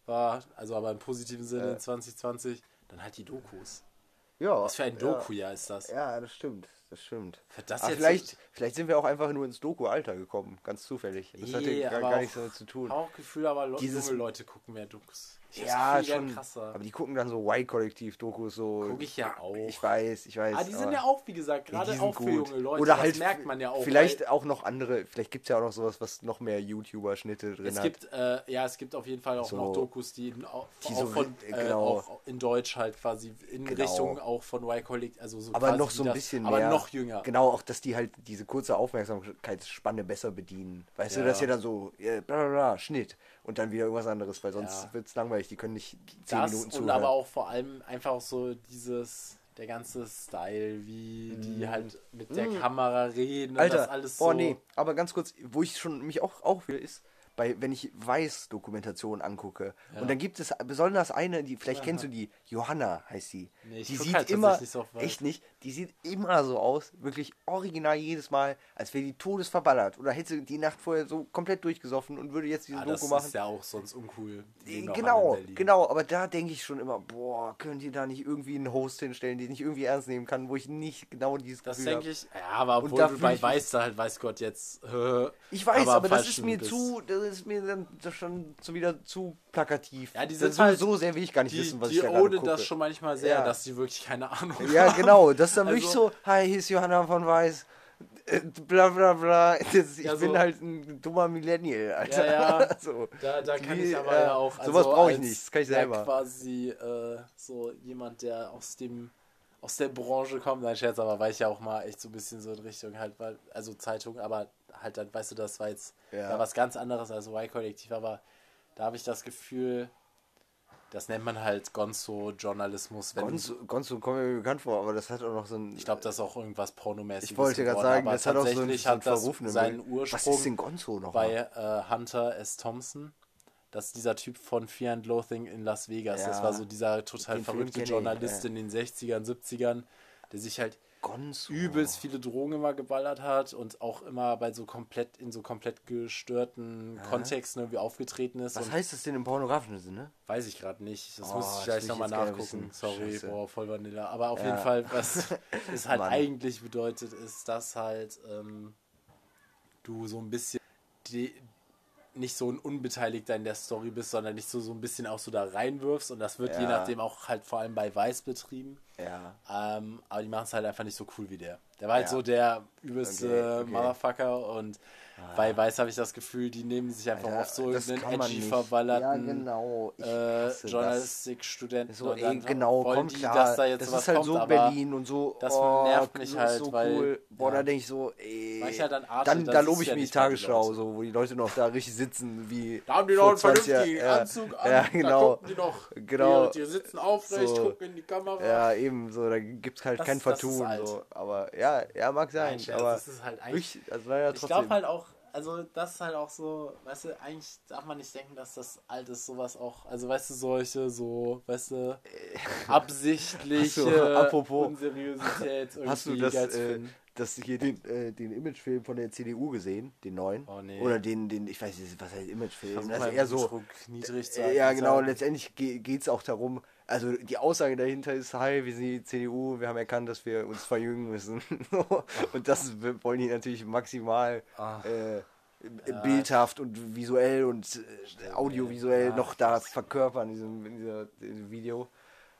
war, also aber im positiven Sinne in 2020, dann halt die Dokus. Ja, Was für ein Doku-Jahr ist das? Ja, das stimmt. Das stimmt. Das jetzt vielleicht, vielleicht sind wir auch einfach nur ins Doku-Alter gekommen, ganz zufällig. Das hat Nee, ja gar, gar nichts damit zu tun. Auch Gefühl, aber Dieses- junge Leute gucken mehr Dokus. Ja, schon. krasser. Aber die gucken dann so Y-Kollektiv-Dokus so. Guck ich ja auch. Ich weiß, ich weiß. Ah, die sind aber- ja auch, wie gesagt, gerade auch für junge Leute. Oder das halt merkt man ja auch. Vielleicht auch noch andere, vielleicht gibt es ja auch noch sowas, was noch mehr YouTuber-Schnitte drin es hat. gibt, äh, ja, es gibt auf jeden Fall auch So- noch Dokus, die, in, auch, die auch so von, ri- äh, genau. auch in Deutsch halt quasi in Genau. Richtung auch von Y-Collect, also so aber noch so ein das- bisschen aber mehr. noch jünger. Genau, auch, dass die halt diese kurze Aufmerksamkeitsspanne besser bedienen. Weißt du, Ja. das ist ja dann so, äh, bla bla bla, Schnitt und dann wieder irgendwas anderes, weil sonst Ja. wird es langweilig, die können nicht zehn Das Minuten und zuhören. aber auch vor allem einfach so dieses, der ganze Style, wie die halt mit der Kamera reden und Mhm. Alter, das alles so. boah, nee, aber ganz kurz, wo ich schon mich auch, auch will, ist, bei, wenn ich Weiß-Dokumentationen angucke. Und dann gibt es besonders eine, die, vielleicht kennst du die, Johanna heißt die. Nee, die sieht halt immer, so Weiß. echt nicht, die sieht immer so aus, wirklich original jedes Mal, als wäre die todesverballert. Oder hätte sie die Nacht vorher so komplett durchgesoffen und würde jetzt diese ah, das Doku machen. ist ja auch sonst uncool. Alle Genau, genau, aber da denke ich schon immer, boah, könnt ihr da nicht irgendwie einen Host hinstellen, den ich irgendwie ernst nehmen kann, wo ich nicht genau dieses Das denke ich, ja, aber obwohl du bei ich- Weiß da halt, weiß Gott jetzt. äh, Ich weiß, aber, das falsch ist mir bist. zu, das ist mir dann das schon so wieder zu plakativ. Ja, die Das sind halt- so sehr will ich gar nicht Die, wissen, was die ich da ohne das schon manchmal sehr, Ja. dass die wirklich keine Ahnung Ja, haben. genau, das ist dann wirklich Also- so, hi, hier ist Johanna von Weiß, äh, bla bla bla. Das, ich Ja, so- bin halt ein dummer Millennial, Alter. Ja, ja. so. Da, da kann Wie, ich aber äh, ja auch. sowas brauche ich nicht, das kann ich selber. quasi äh, so jemand, der aus dem aus der Branche kommt, nein Scherz, aber war ich ja auch mal echt so ein bisschen so in Richtung halt, weil, also Zeitung, aber halt dann, weißt du, das war jetzt Ja. ja. was ganz anderes als Y-Kollektiv, aber da habe ich das Gefühl, das nennt man halt Gonzo-Journalismus, Gonzo, Gonzo kommt mir bekannt vor, aber das hat auch noch so ein. ich glaube, das ist auch irgendwas Pornomäßiges ich wollte gerade geworden, sagen, das hat auch so einen, tatsächlich so einen hat das verrufenen seinen. Ursprung Was ist denn Gonzo noch? bei äh, Hunter S. Thompson. Das ist dieser Typ von Fear and Loathing in Las Vegas. Das Ja. war so dieser total verrückte kenn ich, Journalist ja. in den 60ern, 70ern, der sich halt Gonzo. übelst viele Drogen immer geballert hat und auch immer bei so komplett in so komplett gestörten Kontexten irgendwie aufgetreten ist. Was heißt das denn im pornografischen Sinne? weiß ich gerade nicht. Das Oh, muss ich gleich nochmal nachgucken. Sorry, Scheiße. boah, voll Vanilla. Aber auf Ja. jeden Fall, was es halt Mann. eigentlich bedeutet, ist, dass halt ähm, du so ein bisschen die, nicht so ein Unbeteiligter in der Story bist, sondern nicht so, so ein bisschen auch so da reinwirfst. Und das wird je Ja. nachdem auch halt vor allem bei Weiß betrieben. Ja. Ähm, aber die machen es halt einfach nicht so cool wie der. Der war halt Ja. so der übelste Okay, okay. Motherfucker und bei Weiß habe ich das Gefühl, die nehmen sich einfach Alter, oft so irgendeinen kann man edgy verballerten Ja, genau. Äh. Journalistikstudenten. So, und ey, dann genau, wollen kommt die, klar. dass da jetzt das sowas ist halt kommt, so Berlin und so. das oh, nervt mich das halt, so weil- cool. Boah, ja. da denke ich so, ey. Ich halt an Arte, dann da lobe ich ja mir die Tagesschau, so, wo die Leute noch da richtig sitzen, wie. Da haben die noch einen 20 vernünftigen Jahren. Ja, Anzug an. Ja, genau. Da gucken die noch. Genau. Die, die sitzen aufrecht, So. gucken in die Kamera. Ja, eben, so, da gibt's halt Das- kein Vertun. So. Aber ja, ja, mag sein. Aber das ist halt eigentlich. also naja, Ich glaube halt auch, also das ist halt auch so, weißt du, eigentlich darf man nicht denken, dass das alt ist, sowas auch, also weißt du, solche, so, weißt du, absichtliche apropos. Unseriosität irgendwie Hast du das, äh, das hier den, äh, den Imagefilm von der CDU gesehen, den neuen? Oh, nee. Oder den, den, ich weiß nicht, was heißt Imagefilm? Das ist eher so. Niedrig zu Äh, Ja, genau. Letztendlich geht es auch darum, also die Aussage dahinter ist, hi, wir sind die CDU, wir haben erkannt, dass wir uns verjüngen müssen. und das wollen die natürlich maximal äh, bildhaft und visuell und äh, audiovisuell Ja, noch da verkörpern in diesem, in dieser, in diesem Video.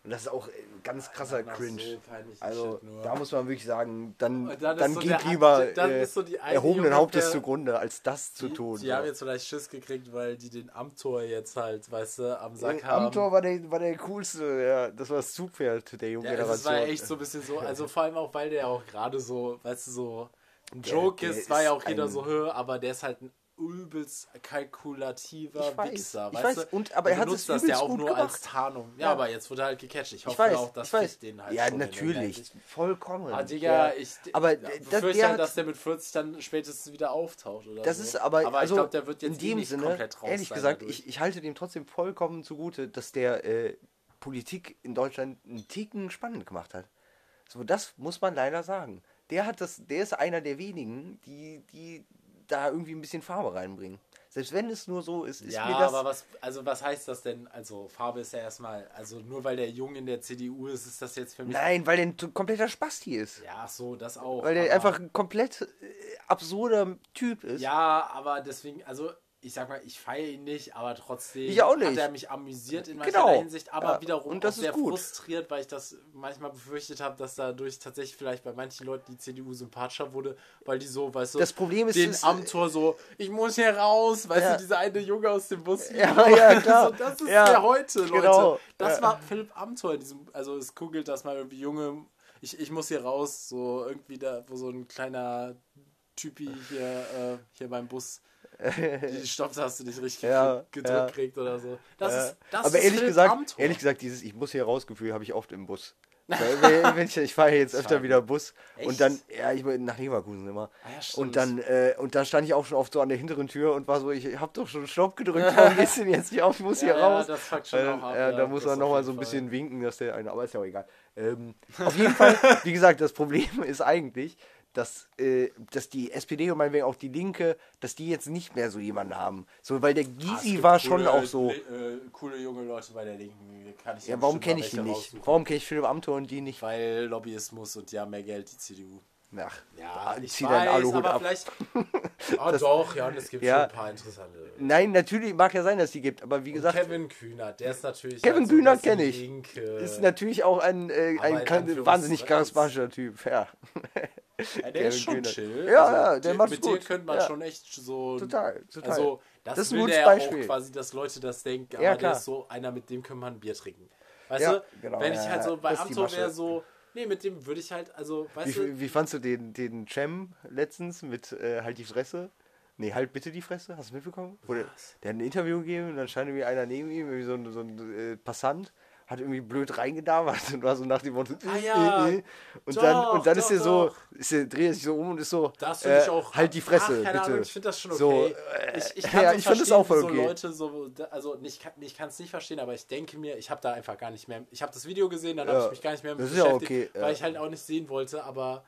Und das ist auch ein ganz krasser Ach, Cringe. so also da muss man wirklich sagen, dann, Und dann, dann so geht der- lieber dann äh, ist so erhobenen Hauptes der- zugrunde, als das zu tun. die so. haben jetzt vielleicht Schiss gekriegt, weil die den Amtor jetzt halt, weißt du, am Sack Äh, haben. Amtor war der, war der coolste, ja, das war das Zugpferd der jungen Ja, das Generation. war ja echt so ein bisschen so, also vor allem auch, weil der auch gerade so, weißt du, so ein Der- Joke der ist, war ja auch jeder so höher, aber der ist halt ein übelst kalkulativer Ich weiß, Wichser, ich weißt weiß, du? und- aber er hat es das ja auch nur gemacht. als Tarnung. Ja, Ja. aber jetzt wurde er halt gecatcht. Ich Ich hoffe weiß, auch, das ich fickt den halt ja, in natürlich, vollkommen. Ah, Digga, ja. ich aber ja, das, der halt, dass der mit 40 dann spätestens wieder auftaucht oder das so. ist aber, aber also ich glaube, der wird in jetzt eh dem nicht Sinne, komplett raus ehrlich gesagt, ich, ich halte dem trotzdem vollkommen zugute, dass der äh, Politik in Deutschland einen Ticken spannend gemacht hat. So, das muss man leider sagen. Der hat das, der ist einer der wenigen, die, die da irgendwie ein bisschen Farbe reinbringen. Selbst wenn es nur so ist, ist ja, mir das. aber was, also was heißt das denn? Also Farbe ist ja erstmal, also nur weil der Jung in der CDU ist, ist das jetzt für mich. Nein, weil der ein kompletter Spasti ist. Ja, so, das auch. Weil der einfach ein komplett äh, absurder Typ ist. Ja, aber deswegen, also ich sag mal, ich feiere ihn nicht, aber trotzdem Ich auch hat nicht. er mich amüsiert in mancher Genau. Hinsicht, aber Ja, wiederum und das auch sehr gut. frustriert, weil ich das manchmal befürchtet habe, dass dadurch tatsächlich vielleicht bei manchen Leuten die CDU sympathischer wurde, weil die so, weißt du, Das Problem ist, den Amtor so, ich muss hier raus, weißt Ja. du, dieser eine Junge aus dem Bus. Ja, ja, klar. So, das ist Ja, der heute, Leute. genau. Das war Philipp Amthor in diesem, also es kugelt das mal irgendwie Junge, ich, ich muss hier raus, so irgendwie da, wo so ein kleiner Typi hier, äh, hier beim Bus die Stopptaste nicht richtig Ja, gedrückt ja. kriegt oder so. Das Ja. ist, das aber ist ehrlich gesagt, ehrlich gesagt, dieses Ich muss hier rausgefühl habe ich oft im Bus. Weil, ich, ich fahre jetzt öfter wieder Bus Echt? und dann, ja, ich bin nach Leverkusen immer. Ah und dann, äh, und dann stand ich auch schon oft so an der hinteren Tür und war so, ich habe doch schon Stopp gedrückt, warum gehst du denn jetzt nicht auf, ich muss hier ja, raus. das fuckt schon Äh, auch ab, ja, da muss man nochmal so ein Fall. bisschen winken, dass der eine, aber ist ja auch egal. Ähm, auf jeden Fall, wie gesagt, das Problem ist eigentlich, dass, äh, dass die SPD und meinetwegen auch die Linke, dass die jetzt nicht mehr so jemanden haben. So, weil der Ah, Gysi gibt war coole, schon auch so. Äh, coole junge Leute bei der Linken. Kann ich Ja, warum kenne ich die nicht? raussuchen. Warum kenne ich Philipp Amthor und die nicht? Weil Lobbyismus und ja, mehr Geld, die CDU. Ach, Ja, ich zieh weiß, deinen Aluhut aber ab. vielleicht... Ah, doch, ja, und es gibt Ja. schon ein paar interessante... Nein, natürlich mag ja sein, dass die gibt, aber wie gesagt, Kevin Kühnert, der ist natürlich... Kevin halt so Kühnert ein bisschen kenn ich. Linke. ist natürlich auch ein, äh, ein in kan- Anführungs- wahnsinnig charismatischer Typ. Ja, Ja, der Kevin ist schon Kühnert. chill. Ja, Also, ja, der die- macht's Mit gut. dir könnte man Ja. schon echt so... total, total. Also, das, Das ist ein gutes der Beispiel. auch quasi, dass Leute das denken, aber Ja, der ist so einer, mit dem kann man ein Bier trinken. Weißt Ja, du, genau, wenn ich ja, halt so bei Amtor wäre so, nee, mit dem würde ich halt, also, weißt du, wie, wie fandst du den, den Cem letztens mit äh, Halt die Fresse? Nee, halt bitte die Fresse. Hast du mitbekommen? Der, der hat ein Interview gegeben und dann stand irgendwie einer neben ihm, irgendwie so ein, so ein äh, Passant, hat irgendwie blöd reingedabert und war so nach dem Motto. Ah ja, äh, äh. Und doch, dann, und dann doch, ist er so, ist er, dreht sich so um und ist so. auch. Halt die Fresse, ach, bitte. Ahnung, ich finde das schon okay. So, ich, äh, ich kann ja, so ich das auch voll okay. so Leute so, also ich kann es nicht verstehen, aber ich denke mir, ich habe da einfach gar nicht mehr, ich habe das Video gesehen, dann habe Ja, ich mich gar nicht mehr mit beschäftigt, okay, weil ich halt auch nicht sehen wollte, aber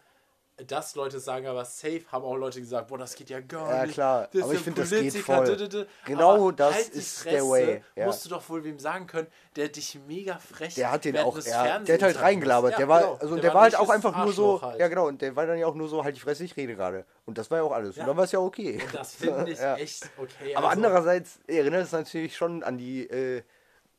dass Leute sagen, aber safe haben auch Leute gesagt, boah, das geht ja gar Ja, nicht. klar. Das Aber ich finde, das geht voll. dü- dü- dü. Genau Aber das halt ist der Fresse, Way, ja. Musst du doch wohl wem sagen können, der dich mega frech Der hat den auch, ja, der hat halt reingelabert. Ja, der war, genau. also der, war halt auch einfach nur so, halt. ja genau, und der war dann ja auch nur so, halt die Fresse, ich rede gerade. Und das war ja auch alles. Ja. Und dann war es ja okay. Und das finde ich Ja. echt okay. Aber also- andererseits erinnert es natürlich schon an die äh,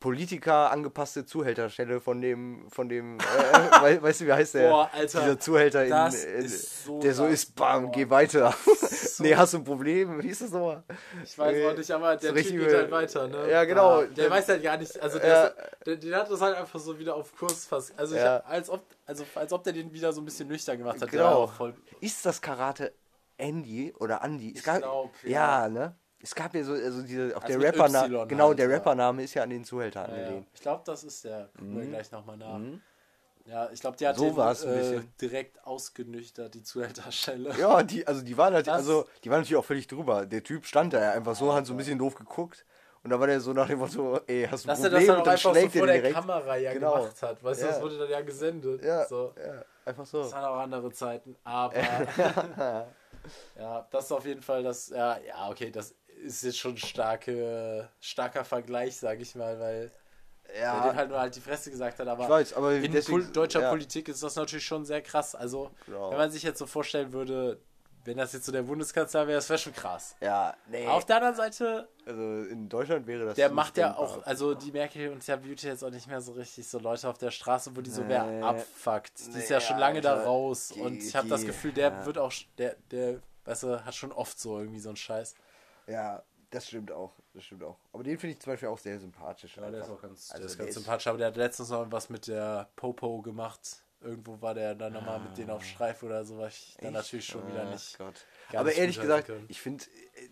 Politiker angepasste Zuhälterstelle von dem, von dem, äh, wei- weißt du, wie heißt der? Boah, Alter, Dieser Zuhälter, in, ist so der so ist, bam, boah. geh weiter. so- nee, hast du ein Problem? Wie ist das nochmal? Ich weiß Äh, auch nicht, aber der so Typ geht halt weiter, ne? Ja, genau. der Der- weiß halt gar nicht, also der, Ja. ist, der, der hat das halt einfach so wieder auf Kurs fast. Also, ich Ja. hab, als, ob, also als ob der den wieder so ein bisschen nüchtern gemacht hat. Genau. Ist das Karate Andy oder Andy? Ich gab, glaub, ja. ja. ne? Es gab ja so, also diese, auch Also der Rappername, genau, halt, der. Rappername ist ja an den Zuhälter angelehnt. Ich glaube, das ist der. Gucken Mhm. wir gleich nochmal nach. Ja, ich glaube, die hat So den, äh, direkt ausgenüchtert, die Zuhälterstelle. Ja, die, also die waren halt, Das- also die waren natürlich auch völlig drüber. Der Typ stand da ja einfach so, hat so ein bisschen doof geguckt. Und da war der so nach dem Motto, ey, hast du ein Dass er Problem? das dann und auch dann einfach so vor er der direkt. Kamera ja Genau. gemacht hat. Weißt du, das Ja. wurde dann ja gesendet. Ja, So. ja, einfach so. Das waren auch andere Zeiten, aber ja, das ist auf jeden Fall das, ja, ja, okay, das ist jetzt schon starke, starker Vergleich, sag ich mal, weil der dem Ja, halt nur halt die Fresse gesagt hat, aber weiß, aber in deswegen, deutscher ja, Politik ist das natürlich schon sehr krass. Also, Genau. wenn man sich jetzt so vorstellen würde, wenn das jetzt so der Bundeskanzler wäre, das wäre schon krass. Ja, nee. Auf der anderen Seite, also in Deutschland wäre das der macht ja auch, also die Merkel interviewt ja jetzt auch nicht mehr so richtig so Leute auf der Straße, wo die so wer Nee. abfuckt. Die ist Nee, ja schon lange da Alter. raus Die- und ich habe das Gefühl, der ja. wird auch, der, der, weißt du, hat schon oft so irgendwie so einen Scheiß. Ja, das stimmt auch. Das stimmt auch. Aber den finde ich zum Beispiel auch sehr sympathisch. Ja, der ist einfach. auch ganz, Also der ist der ganz ist- sympathisch, aber der hat letztens noch was mit der Popo gemacht. Irgendwo war der dann nochmal mit denen auf Streif oder so, was ich dann Echt? natürlich schon wieder Ach nicht. Aber ehrlich gesagt, können. ich finde,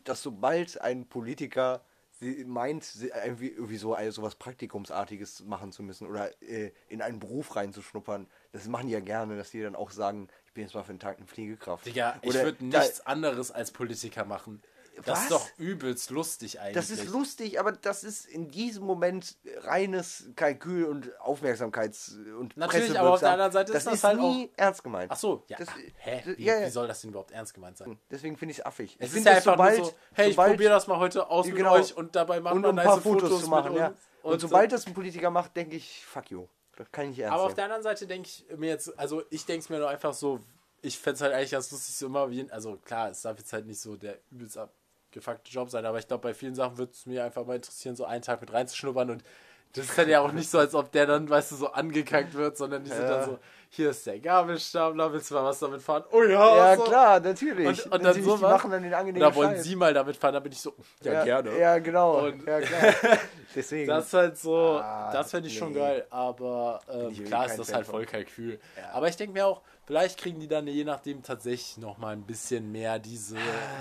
dass sobald ein Politiker sie- meint, sie- irgendwie, irgendwie so ein- sowas Praktikumsartiges machen zu müssen oder äh, in einen Beruf reinzuschnuppern, das machen die ja gerne, dass die dann auch sagen, ich bin jetzt mal für einen Tag eine Pflegekraft. Digga, ich Oder würde da- nichts anderes als Politiker machen. Das Was? ist doch übelst lustig eigentlich. Das ist lustig, aber das ist in diesem Moment reines Kalkül und Aufmerksamkeits- und Natürlich, aber auf der anderen Seite das ist das ist halt nie ernst gemeint. Ach so, ja. Das- hä? Wie, ja, ja. wie soll das denn überhaupt ernst gemeint sein? Deswegen finde ich es affig. Es ich ist ja einfach sobald, nur so, hey, ich probiere das mal heute aus mit Genau. euch und dabei machen und wir um ein nice paar Fotos, zu machen, ja. uns. Und, sobald das ein Politiker macht, denke ich, fuck you. Das kann ich nicht ernst Aber auf der anderen Seite denke ich mir jetzt, also ich denke es mir nur einfach so, ich fände es halt eigentlich ganz lustig, so immer wie, also klar, es darf jetzt halt nicht so der übelst abgefuckte Job sein, aber ich glaube, bei vielen Sachen würde es mir einfach mal interessieren, so einen Tag mit reinzuschnuppern und das ist dann ja auch nicht so, als ob der dann, weißt du, so angekackt wird, sondern die sind Ja. dann so, hier ist der Gabelstapler, willst du mal was damit fahren? Oh ja, Ja, so. klar, natürlich. Und, und dann so machen dann den angenehmen Oder wollen Scheiß. sie mal damit fahren? Da bin ich so, ja, gerne. Ja, genau. Und- ja, klar. Deswegen. Das ist halt so, Ah, das fände ich schon nee. geil, aber ähm, klar ist das Fan halt voll Kalkül. Ja. Aber ich denke mir auch, vielleicht kriegen die dann je nachdem tatsächlich nochmal ein bisschen mehr diese,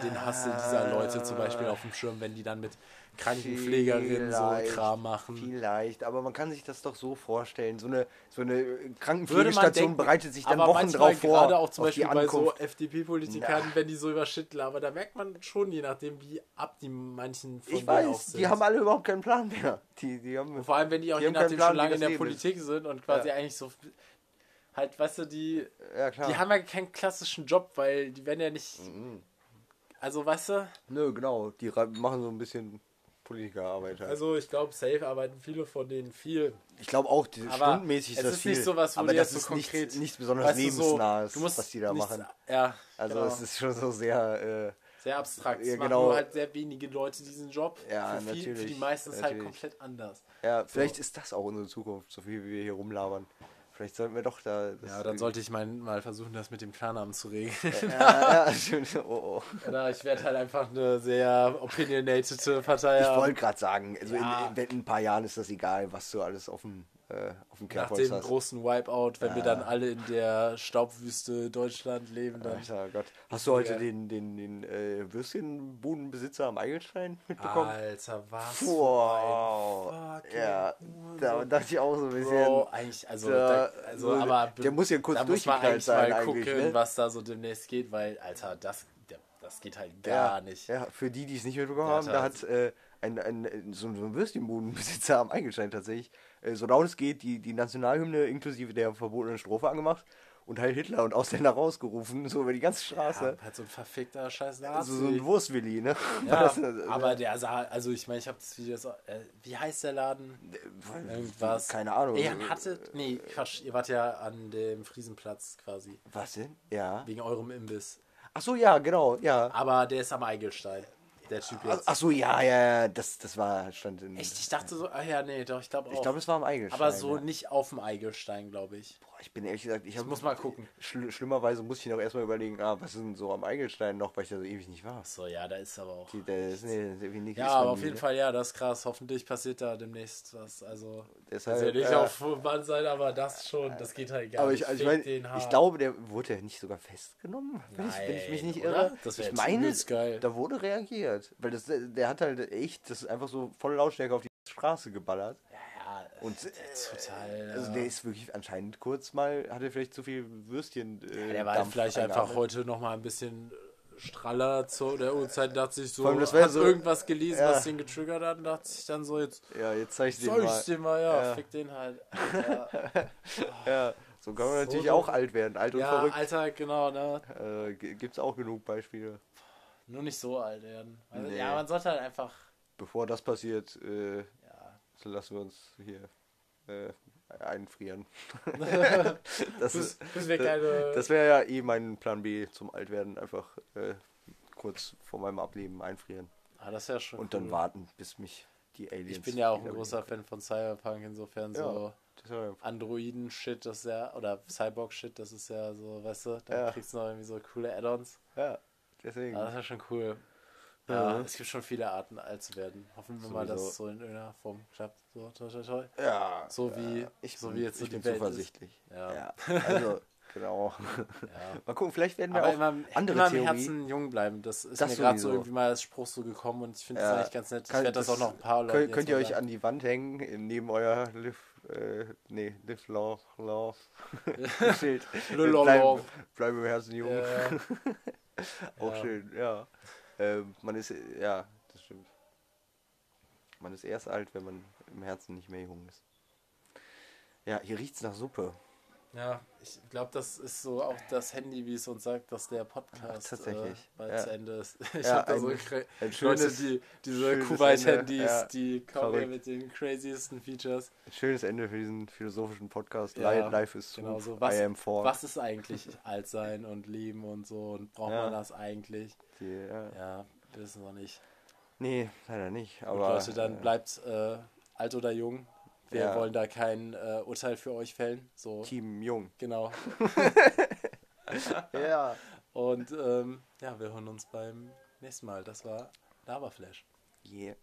den Hassel dieser Leute zum Beispiel auf dem Schirm, wenn die dann mit Krankenpflegerinnen so Kram machen. Vielleicht, aber man kann sich das doch so vorstellen. So eine, so eine man Krankenpflegestation denken, bereitet sich dann aber Wochen drauf vor. gerade auch zum Beispiel bei so. FDP-Politikern, wenn die so über Shit labern, da merkt man schon, je nachdem, wie ab die manchen von Ich weiß, die haben alle überhaupt keinen Plan mehr. Die, die haben, Vor allem, wenn die auch Die je nachdem Plan, schon lange in der Politik sind und quasi Ja. eigentlich so halt, weißt du, die ja klar. Die haben ja keinen klassischen Job, weil die werden ja nicht. Mhm. Also, weißt du, Nö, genau. Die machen so ein bisschen Politikerarbeit. Halt. also ich glaube, safe arbeiten viele von denen viel. ich glaube auch, die, Aber stundenmäßig ist es das ist viel. nicht sowas, wo aber das ist so konkret- nichts, besonders Weißt so, lebensnahes, musst was die da nichts- machen. Ja, Also genau. es ist schon so sehr... Äh, sehr abstrakt. Ja, Es machen genau. nur halt sehr wenige Leute diesen Job. Ja, für, viel, für die meisten ist halt natürlich. komplett anders. Ja, vielleicht ist das auch unsere Zukunft, so viel wie wir hier rumlabern. Vielleicht sollten wir doch da. Ja, dann sollte ich mein, mal versuchen, das mit dem Klarnamen zu regeln. Ja, ja, stimmt. Oh, oh. Oder ich werde halt einfach eine sehr opinionated Partei Ich wollte gerade sagen, also Ja. in, in ein paar Jahren ist das egal, was du alles auf dem, äh, auf dem Nach Kerbholz dem hast. großen Wipeout, wenn wir Ja. dann alle in der Staubwüste Deutschland leben, dann Alter Gott. Hast du heute Ja. den, den, den äh, Würstchenbudenbesitzer am Eigelstein mitbekommen? Alter, was? Wow. Ja, da dachte ich auch so ein bisschen. Bro, eigentlich, also, Da- also aber der muss ja kurz durchgeknallt sein mal gucken, ne? was da so demnächst geht, weil, Alter, das, das geht halt gar ja, nicht. Ja, für die, die es nicht mitbekommen haben, da hat äh, ein, ein, so, so ein Würstchenbudenbesitzer am Eigelstein tatsächlich, äh, so laut es geht, die, die Nationalhymne inklusive der verbotenen Strophe angemacht. und Heil Hitler und Ausländer rausgerufen, so über die ganze Straße. Ja, halt so ein verfickter Scheiß Nazi. Also so ein Wurstwilli, ne? Ja, Das, äh, aber der sah, also ich meine, ich habe das Video, so, äh, wie heißt der Laden? Irgendwas. Keine Ahnung. Ihr hattet, nee, Quatsch, ihr wart ja an dem Friesenplatz quasi, Was denn? Ja. wegen eurem Imbiss. Ach so, ja, genau, ja. Aber der ist am Eigelstein, der Typ jetzt. Ach so, ja, ja, ja, das, das war, stand in... Echt? Ich dachte so, ah ja, nee, doch, ich glaube auch. Ich glaube, es war am Eigelstein. aber so ja. nicht auf dem Eigelstein, glaube ich. Ich bin ehrlich gesagt, ich, hab, muss mal gucken. Schl schlimmerweise muss ich noch erstmal überlegen, ah, was ist denn so am Eigelstein noch, weil ich da so ewig nicht war. So, ja, da ist aber auch. Die, der ist, nee, der irgendwie Ja, aber auf jeden Fall, ja, das ist krass. Hoffentlich passiert da demnächst was. Also, Deshalb, ist ja nicht äh, auf Band sein, aber das schon, das geht halt gar Aber nicht. ich, also ich den ich glaube, der wurde ja nicht sogar festgenommen, wenn, ich, wenn ich mich Nein, nicht oder? irre. Das ich meine, da wurde reagiert. Weil das, der hat halt echt, das ist einfach so voll Lautstärke auf die Straße geballert. Ja, Und äh, total. also ja. der ist wirklich anscheinend kurz mal, hatte vielleicht zu viel Würstchen. Äh, der war Dampf vielleicht einfach eingeatmet. heute noch mal ein bisschen straller zu der Uhrzeit, dachte sich so, allem, das hat so- irgendwas gelesen, ja. was den getriggert hat und dachte sich dann so, jetzt Ja, jetzt zeig ich dir soll mal. den mal, ja, Ja. fick den halt. Ja, Ja, so kann man So natürlich so. auch alt werden, alt und ja verrückt. Alter, genau, ne? Äh, gibt's auch genug Beispiele. Nur nicht so alt werden. Also, Nee. Ja, man sollte halt einfach, Bevor das passiert, äh, ja, so lassen wir uns hier äh, einfrieren. das ist, das wäre ja eh mein Plan B zum Altwerden. Einfach äh, kurz vor meinem Ableben einfrieren. ah, das ist ja schon Und dann cool. warten, bis mich die Aliens. Ich bin ja auch ein großer. Fan von Cyberpunk, insofern Ja. so ja Androiden-Shit, das ist ja, oder Cyborg-Shit, das ist ja so, weißt du, da Ja. kriegst du noch irgendwie so coole Add-ons. Ja, deswegen. Ah, das ist ja schon cool. Ja, Ja. es gibt schon viele Arten, alt zu werden. Hoffen wir mal, dass Sowieso. es so in irgendeiner Form klappt. So, toi, toi, toi. ja, So wie, ich so bin, wie jetzt ich die bin Welt zuversichtlich. Ja. ja. Also, genau. Ja. Mal gucken, vielleicht werden wir Aber auch immer, andere immer im Theorie. Herzen jung bleiben. Das ist Das mir gerade so sowieso. irgendwie mal als Spruch so gekommen und ich finde Ja. das eigentlich ganz nett. Ich werde das, auch noch ein paar Leute Könnt, könnt ihr euch an die Wand hängen, neben euer Live, äh, nee, Live Love, Love Schild. Lolo Bleib, Love. bleib im Herzen jung. Auch ja. schön, ja. Ähm, man ist, ja, das stimmt. Man ist erst alt, wenn man im Herzen nicht mehr jung ist. Ja, hier riecht's nach Suppe. Ja, ich glaube, das ist so auch das Handy, wie es uns sagt, dass der Podcast Ach, tatsächlich. Äh, bald Ja. zu Ende ist. Ich Ja, habe da so ein- schönes- die diese Kuwait-Handys, ja. die kommen mit den craziesten Features. Ein schönes Ende für diesen philosophischen Podcast. Ja, Life, is Genau so. Was, I am for. was ist eigentlich alt sein und leben und so und braucht man das eigentlich? Die, ja. Wir wissen noch nicht. Nee, leider nicht. Gut, Aber Leute, dann äh, bleibt äh, alt oder jung. Wir Ja. wollen da kein äh, Urteil für euch fällen. So, Team Jung. genau. Ja. Und ähm, ja, wir hören uns beim nächsten Mal. Das war Laberflash. Yeah.